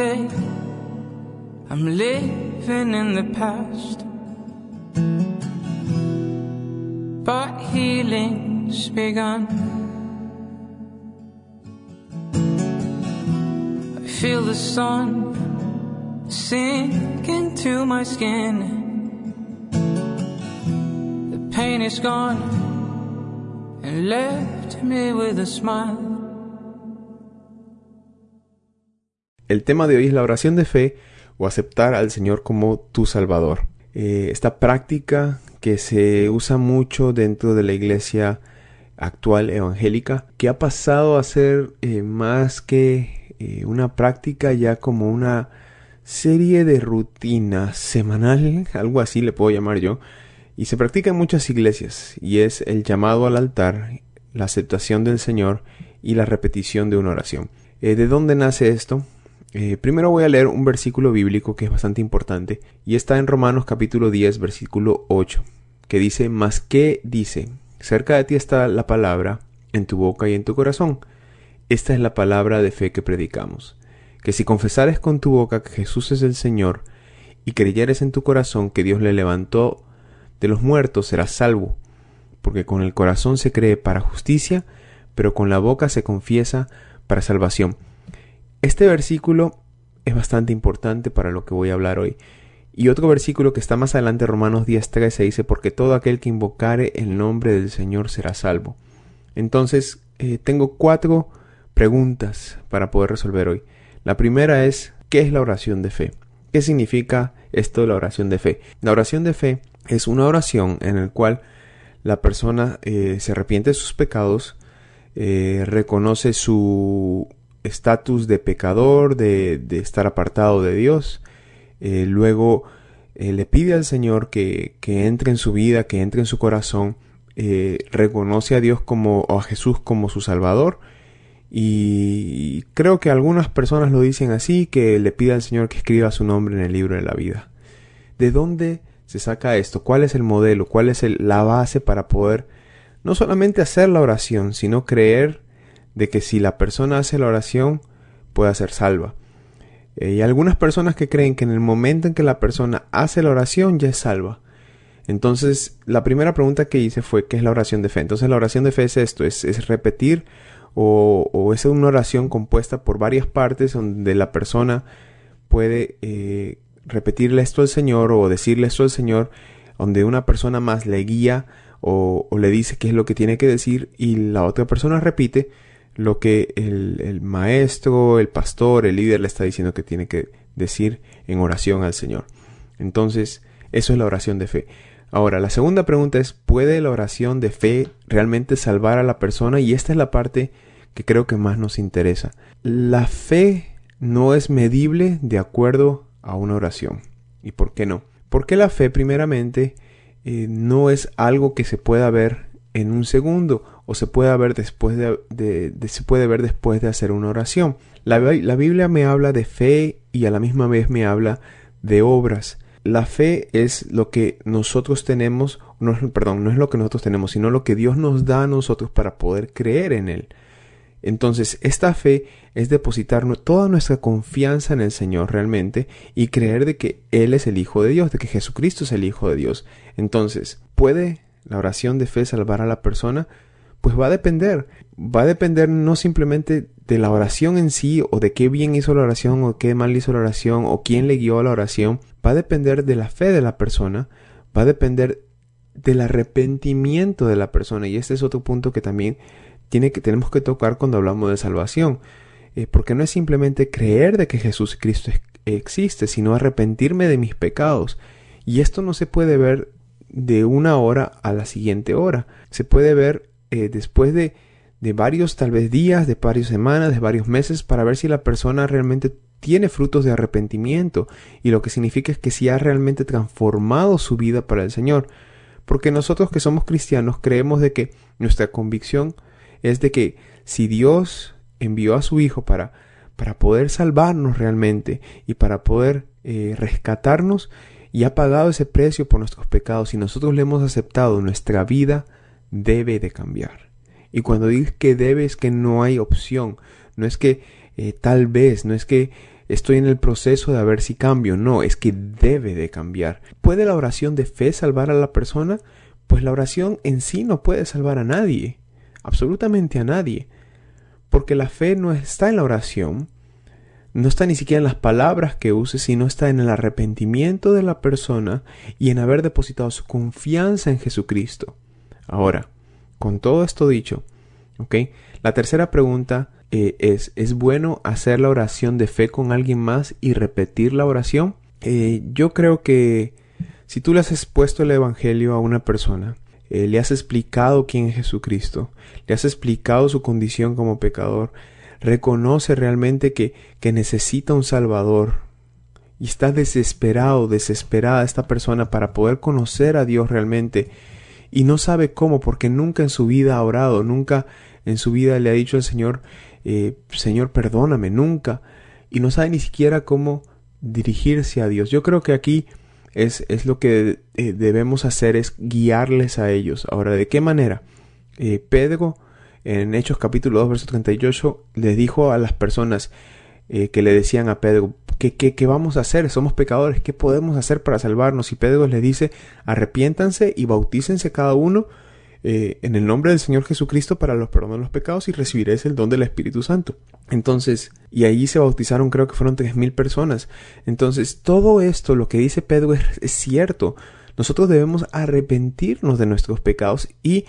I'm living in the past, but healing's begun. I feel the sun sink into my skin. The pain is gone and left me with a smile. El tema de hoy es la oración de fe o aceptar al Señor como tu Salvador. Eh, esta práctica que se usa mucho dentro de la iglesia actual evangélica, que ha pasado a ser eh, más que eh, una práctica ya como una serie de rutina semanal, algo así le puedo llamar yo, y se practica en muchas iglesias, y es el llamado al altar, la aceptación del Señor y la repetición de una oración. ¿De dónde nace esto? Eh, primero voy a leer un versículo bíblico que es bastante importante y está en Romanos capítulo 10 versículo 8 que dice, Mas qué dice, cerca de ti está la palabra en tu boca y en tu corazón. Esta es la palabra de fe que predicamos, que si confesares con tu boca que Jesús es el Señor y creyeres en tu corazón que Dios le levantó de los muertos, serás salvo, porque con el corazón se cree para justicia, pero con la boca se confiesa para salvación. Este versículo es bastante importante para lo que voy a hablar hoy. Y otro versículo que está más adelante, Romanos 10.13, dice, porque todo aquel que invocare el nombre del Señor será salvo. Entonces, eh, tengo cuatro preguntas para poder resolver hoy. La primera es, ¿qué es la oración de fe? ¿Qué significa esto de la oración de fe? La oración de fe es una oración en la cual la persona eh, se arrepiente de sus pecados, eh, reconoce su estatus de pecador, de, estar apartado de Dios, eh, luego le pide al Señor que, que, entre en su vida, que entre en su corazón, eh, reconoce a Dios como, o a Jesús como su Salvador. Y creo que algunas personas lo dicen así, que le pide al Señor que escriba su nombre en el libro de la vida. ¿De dónde se saca esto? ¿Cuál es el modelo? ¿Cuál es la base para poder no solamente hacer la oración, sino creer de que si la persona hace la oración, pueda ser salva? Eh, y algunas personas que creen que en el momento en que la persona hace la oración ya es salva. Entonces, la primera pregunta que hice fue, ¿qué es la oración de fe? Entonces, la oración de fe es esto, es, repetir o, es una oración compuesta por varias partes donde la persona puede eh, repetirle esto al Señor o decirle esto al Señor, donde una persona más le guía o, le dice qué es lo que tiene que decir y la otra persona repite lo que el, el, maestro, el pastor, el líder le está diciendo que tiene que decir en oración al Señor. Entonces, eso es la oración de fe. Ahora, la segunda pregunta es, ¿puede la oración de fe realmente salvar a la persona? Y esta es la parte que creo que más nos interesa. La fe no es medible de acuerdo a una oración. ¿Y por qué no? Porque la fe, primeramente, eh, no es algo que se pueda ver en un segundo o se puede ver después de, se puede ver después de hacer una oración. La, la Biblia me habla de fe y a la misma vez me habla de obras. La fe es lo que nosotros tenemos, no, perdón, no es lo que nosotros tenemos, sino lo que Dios nos da a nosotros para poder creer en Él. Entonces, esta fe es depositar toda nuestra confianza en el Señor realmente y creer de que Él es el Hijo de Dios, de que Jesucristo es el Hijo de Dios. Entonces, ¿puede la oración de fe salvar a la persona? Pues va a depender. Va a depender no simplemente de la oración en sí o de qué bien hizo la oración o qué mal hizo la oración o quién le guió a la oración. Va a depender de la fe de la persona. Va a depender del arrepentimiento de la persona. Y este es otro punto que también tiene que, tenemos que tocar cuando hablamos de salvación. Eh, porque no es simplemente creer de que Jesús Cristo existe, sino arrepentirme de mis pecados. Y esto no se puede ver de una hora a la siguiente hora. Se puede ver eh, después de, de varios, tal vez días, de varias semanas, de varios meses, para ver si la persona realmente tiene frutos de arrepentimiento y lo que significa es que si ha realmente transformado su vida para el Señor. Porque nosotros que somos cristianos creemos de que nuestra convicción es de que si Dios envió a su Hijo para, para poder salvarnos realmente y para poder eh, rescatarnos y ha pagado ese precio por nuestros pecados y nosotros le hemos aceptado, nuestra vida debe de cambiar. Y cuando digo que debe es que no hay opción, no es que eh, tal vez, no es que estoy en el proceso de ver si cambio, no, es que debe de cambiar. ¿Puede la oración de fe salvar a la persona? Pues la oración en sí no puede salvar a nadie absolutamente a nadie, porque la fe no está en la oración, no está ni siquiera en las palabras que use, sino está en el arrepentimiento de la persona y en haber depositado su confianza en Jesucristo. Ahora, con todo esto dicho, ¿ok? La tercera pregunta eh, es, ¿es bueno hacer la oración de fe con alguien más y repetir la oración? Eh, yo creo que si tú le has expuesto el Evangelio a una persona, eh, le has explicado quién es Jesucristo, le has explicado su condición como pecador, reconoce realmente que, que necesita un Salvador y está desesperado, desesperada esta persona para poder conocer a Dios realmente y no sabe cómo porque nunca en su vida ha orado, nunca en su vida le ha dicho al Señor, eh, Señor, perdóname, nunca, y no sabe ni siquiera cómo dirigirse a Dios. Yo creo que aquí es, es lo que eh, debemos hacer, es guiarles a ellos. Ahora, ¿de qué manera? Eh, Pedro, en Hechos capítulo 2, verso 38, le dijo a las personas eh, que le decían a Pedro, ¿qué, qué, qué vamos a hacer? Somos pecadores, ¿qué podemos hacer para salvarnos? Y Pedro les dice, arrepiéntanse y bautícense cada uno eh, en el nombre del Señor Jesucristo para los perdón los pecados y recibiréis el don del Espíritu Santo. Entonces, y ahí se bautizaron, creo que fueron tres mil personas. Entonces, todo esto, lo que dice Pedro es cierto. Nosotros debemos arrepentirnos de nuestros pecados y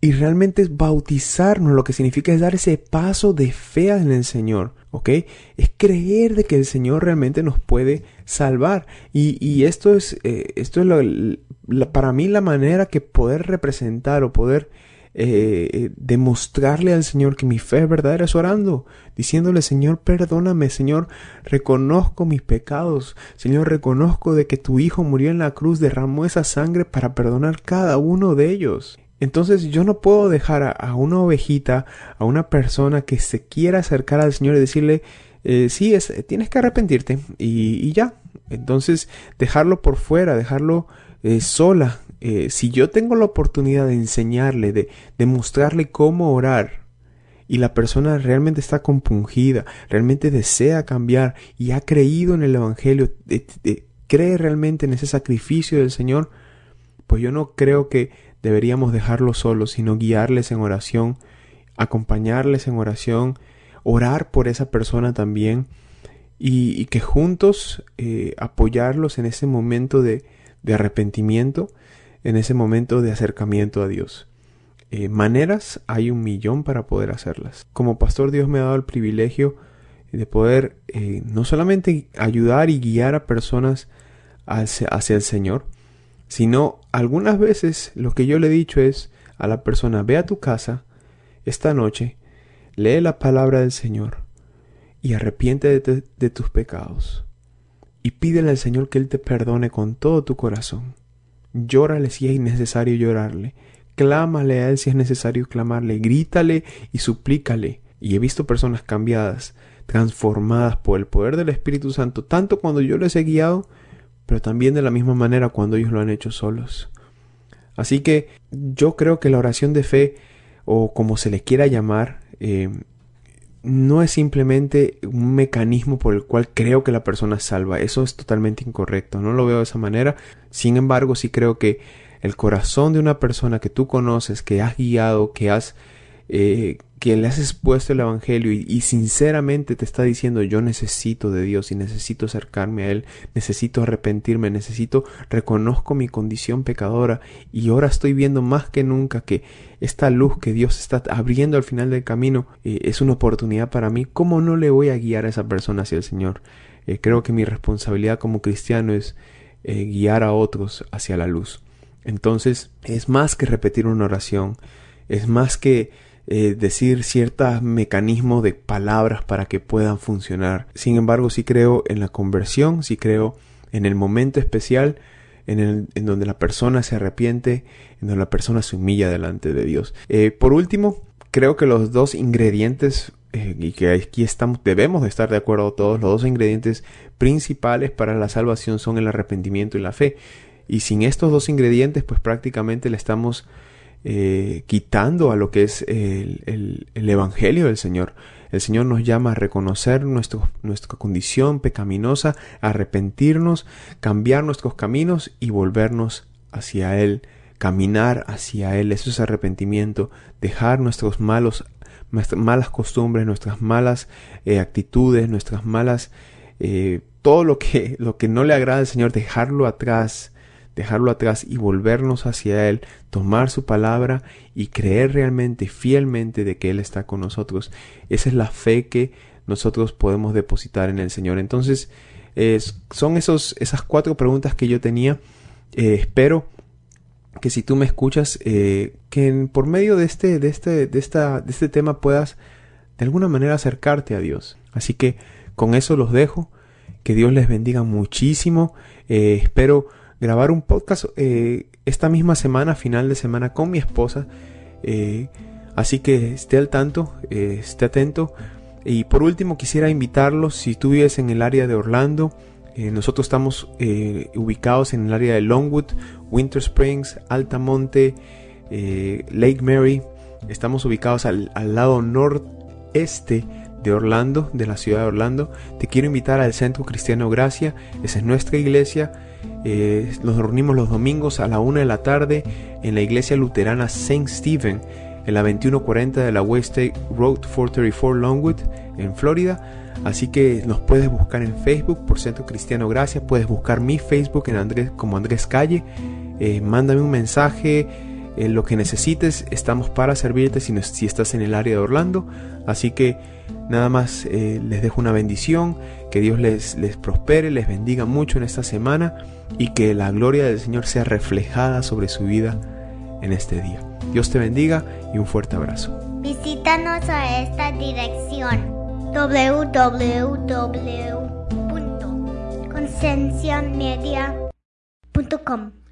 y realmente bautizarnos, lo que significa es dar ese paso de fe en el Señor, ¿ok? Es creer de que el Señor realmente nos puede salvar. Y, y esto es, eh, esto es lo, para mí la manera que poder representar o poder eh, eh, demostrarle al Señor que mi fe es verdadera es orando, diciéndole Señor perdóname, Señor reconozco mis pecados, Señor reconozco de que tu Hijo murió en la cruz, derramó esa sangre para perdonar cada uno de ellos. Entonces yo no puedo dejar a, una ovejita, a una persona que se quiera acercar al Señor y decirle, eh, sí, es, tienes que arrepentirte y, ya. Entonces dejarlo por fuera, dejarlo eh, sola. Eh, si yo tengo la oportunidad de enseñarle, de, de mostrarle cómo orar, y la persona realmente está compungida, realmente desea cambiar y ha creído en el Evangelio, cree realmente en ese sacrificio del Señor, pues yo no creo que deberíamos dejarlos solos, sino guiarles en oración, acompañarles en oración, orar por esa persona también y, que juntos eh, apoyarlos en ese momento de, arrepentimiento, en ese momento de acercamiento a Dios. Eh, maneras hay un millón para poder hacerlas. Como pastor Dios me ha dado el privilegio de poder eh, no solamente ayudar y guiar a personas hacia el Señor, sino algunas veces lo que yo le he dicho es a la persona, ve a tu casa esta noche, lee la palabra del Señor y arrepiente de, tus pecados y pídele al Señor que Él te perdone con todo tu corazón. Llórale si es necesario llorarle, clámale a Él si es necesario clamarle, grítale y suplícale. Y he visto personas cambiadas, transformadas por el poder del Espíritu Santo, tanto cuando yo les he guiado pero también de la misma manera cuando ellos lo han hecho solos. Así que yo creo que la oración de fe, o como se le quiera llamar, eh, no es simplemente un mecanismo por el cual creo que la persona salva. Eso es totalmente incorrecto. No lo veo de esa manera. Sin embargo, sí creo que el corazón de una persona que tú conoces, que has guiado, que has eh, que le has expuesto el Evangelio y, sinceramente te está diciendo yo necesito de Dios y necesito acercarme a Él, necesito arrepentirme, necesito, reconozco mi condición pecadora y ahora estoy viendo más que nunca que esta luz que Dios está abriendo al final del camino eh, es una oportunidad para mí, ¿cómo no le voy a guiar a esa persona hacia el Señor? Eh, creo que mi responsabilidad como cristiano es guiar a otros hacia la luz. Entonces es más que repetir una oración, es más que eh, decir ciertos mecanismos de palabras para que puedan funcionar. Sin embargo, sí creo en la conversión, sí creo en el momento especial en, el, en donde la persona se arrepiente, en donde la persona se humilla delante de Dios. Eh, por último, creo que los dos ingredientes eh, y que aquí estamos, debemos de estar de acuerdo todos, los dos ingredientes principales para la salvación son el arrepentimiento y la fe. Y sin estos dos ingredientes, pues prácticamente le estamos eh, quitando a lo que es el, Evangelio del Señor. El Señor nos llama a reconocer nuestra condición pecaminosa, arrepentirnos, cambiar nuestros caminos y volvernos hacia Él, caminar hacia Él. Eso es arrepentimiento, dejar nuestros malos, nuestras malas costumbres, nuestras malas eh, actitudes, nuestras malas, eh, todo lo que, lo que no le agrada al Señor, dejarlo atrás dejarlo atrás y volvernos hacia Él, tomar su palabra y creer realmente, fielmente de que Él está con nosotros. Esa es la fe que nosotros podemos depositar en el Señor. Entonces, son esos, esas cuatro preguntas que yo tenía. Eh, espero que si tú me escuchas, eh, que por medio de este, de, este, de, esta, de este tema puedas de alguna manera acercarte a Dios. Así que con eso los dejo. Que Dios les bendiga muchísimo. Eh, espero grabar un podcast eh, esta misma semana, final de semana, con mi esposa. Eh, así que esté al tanto, eh, esté atento. Y por último, quisiera invitarlos, si tú vives en el área de Orlando, nosotros estamos ubicados en el área de Longwood, Winter Springs, Altamonte, Lake Mary. Estamos ubicados al, al lado noreste de Orlando, de la ciudad de Orlando. Te quiero invitar al Centro Cristiano Gracia. Esa es nuestra iglesia. Eh, nos reunimos los domingos a la una de la tarde en la iglesia luterana St. Stephen en la 2140 de la West State Road 434 Longwood en Florida. Así que nos puedes buscar en Facebook por Centro Cristiano Gracia, puedes buscar mi Facebook en Andrés como Andrés Calle, eh, mándame un mensaje, eh, lo que necesites, estamos para servirte si, si, estás en el área de Orlando. Así que nada más les dejo una bendición, que Dios les, les prospere, les bendiga mucho en esta semana y que la gloria del Señor sea reflejada sobre su vida en este día. Dios te bendiga y un fuerte abrazo. Visítanos a esta dirección www.concienciamedia.com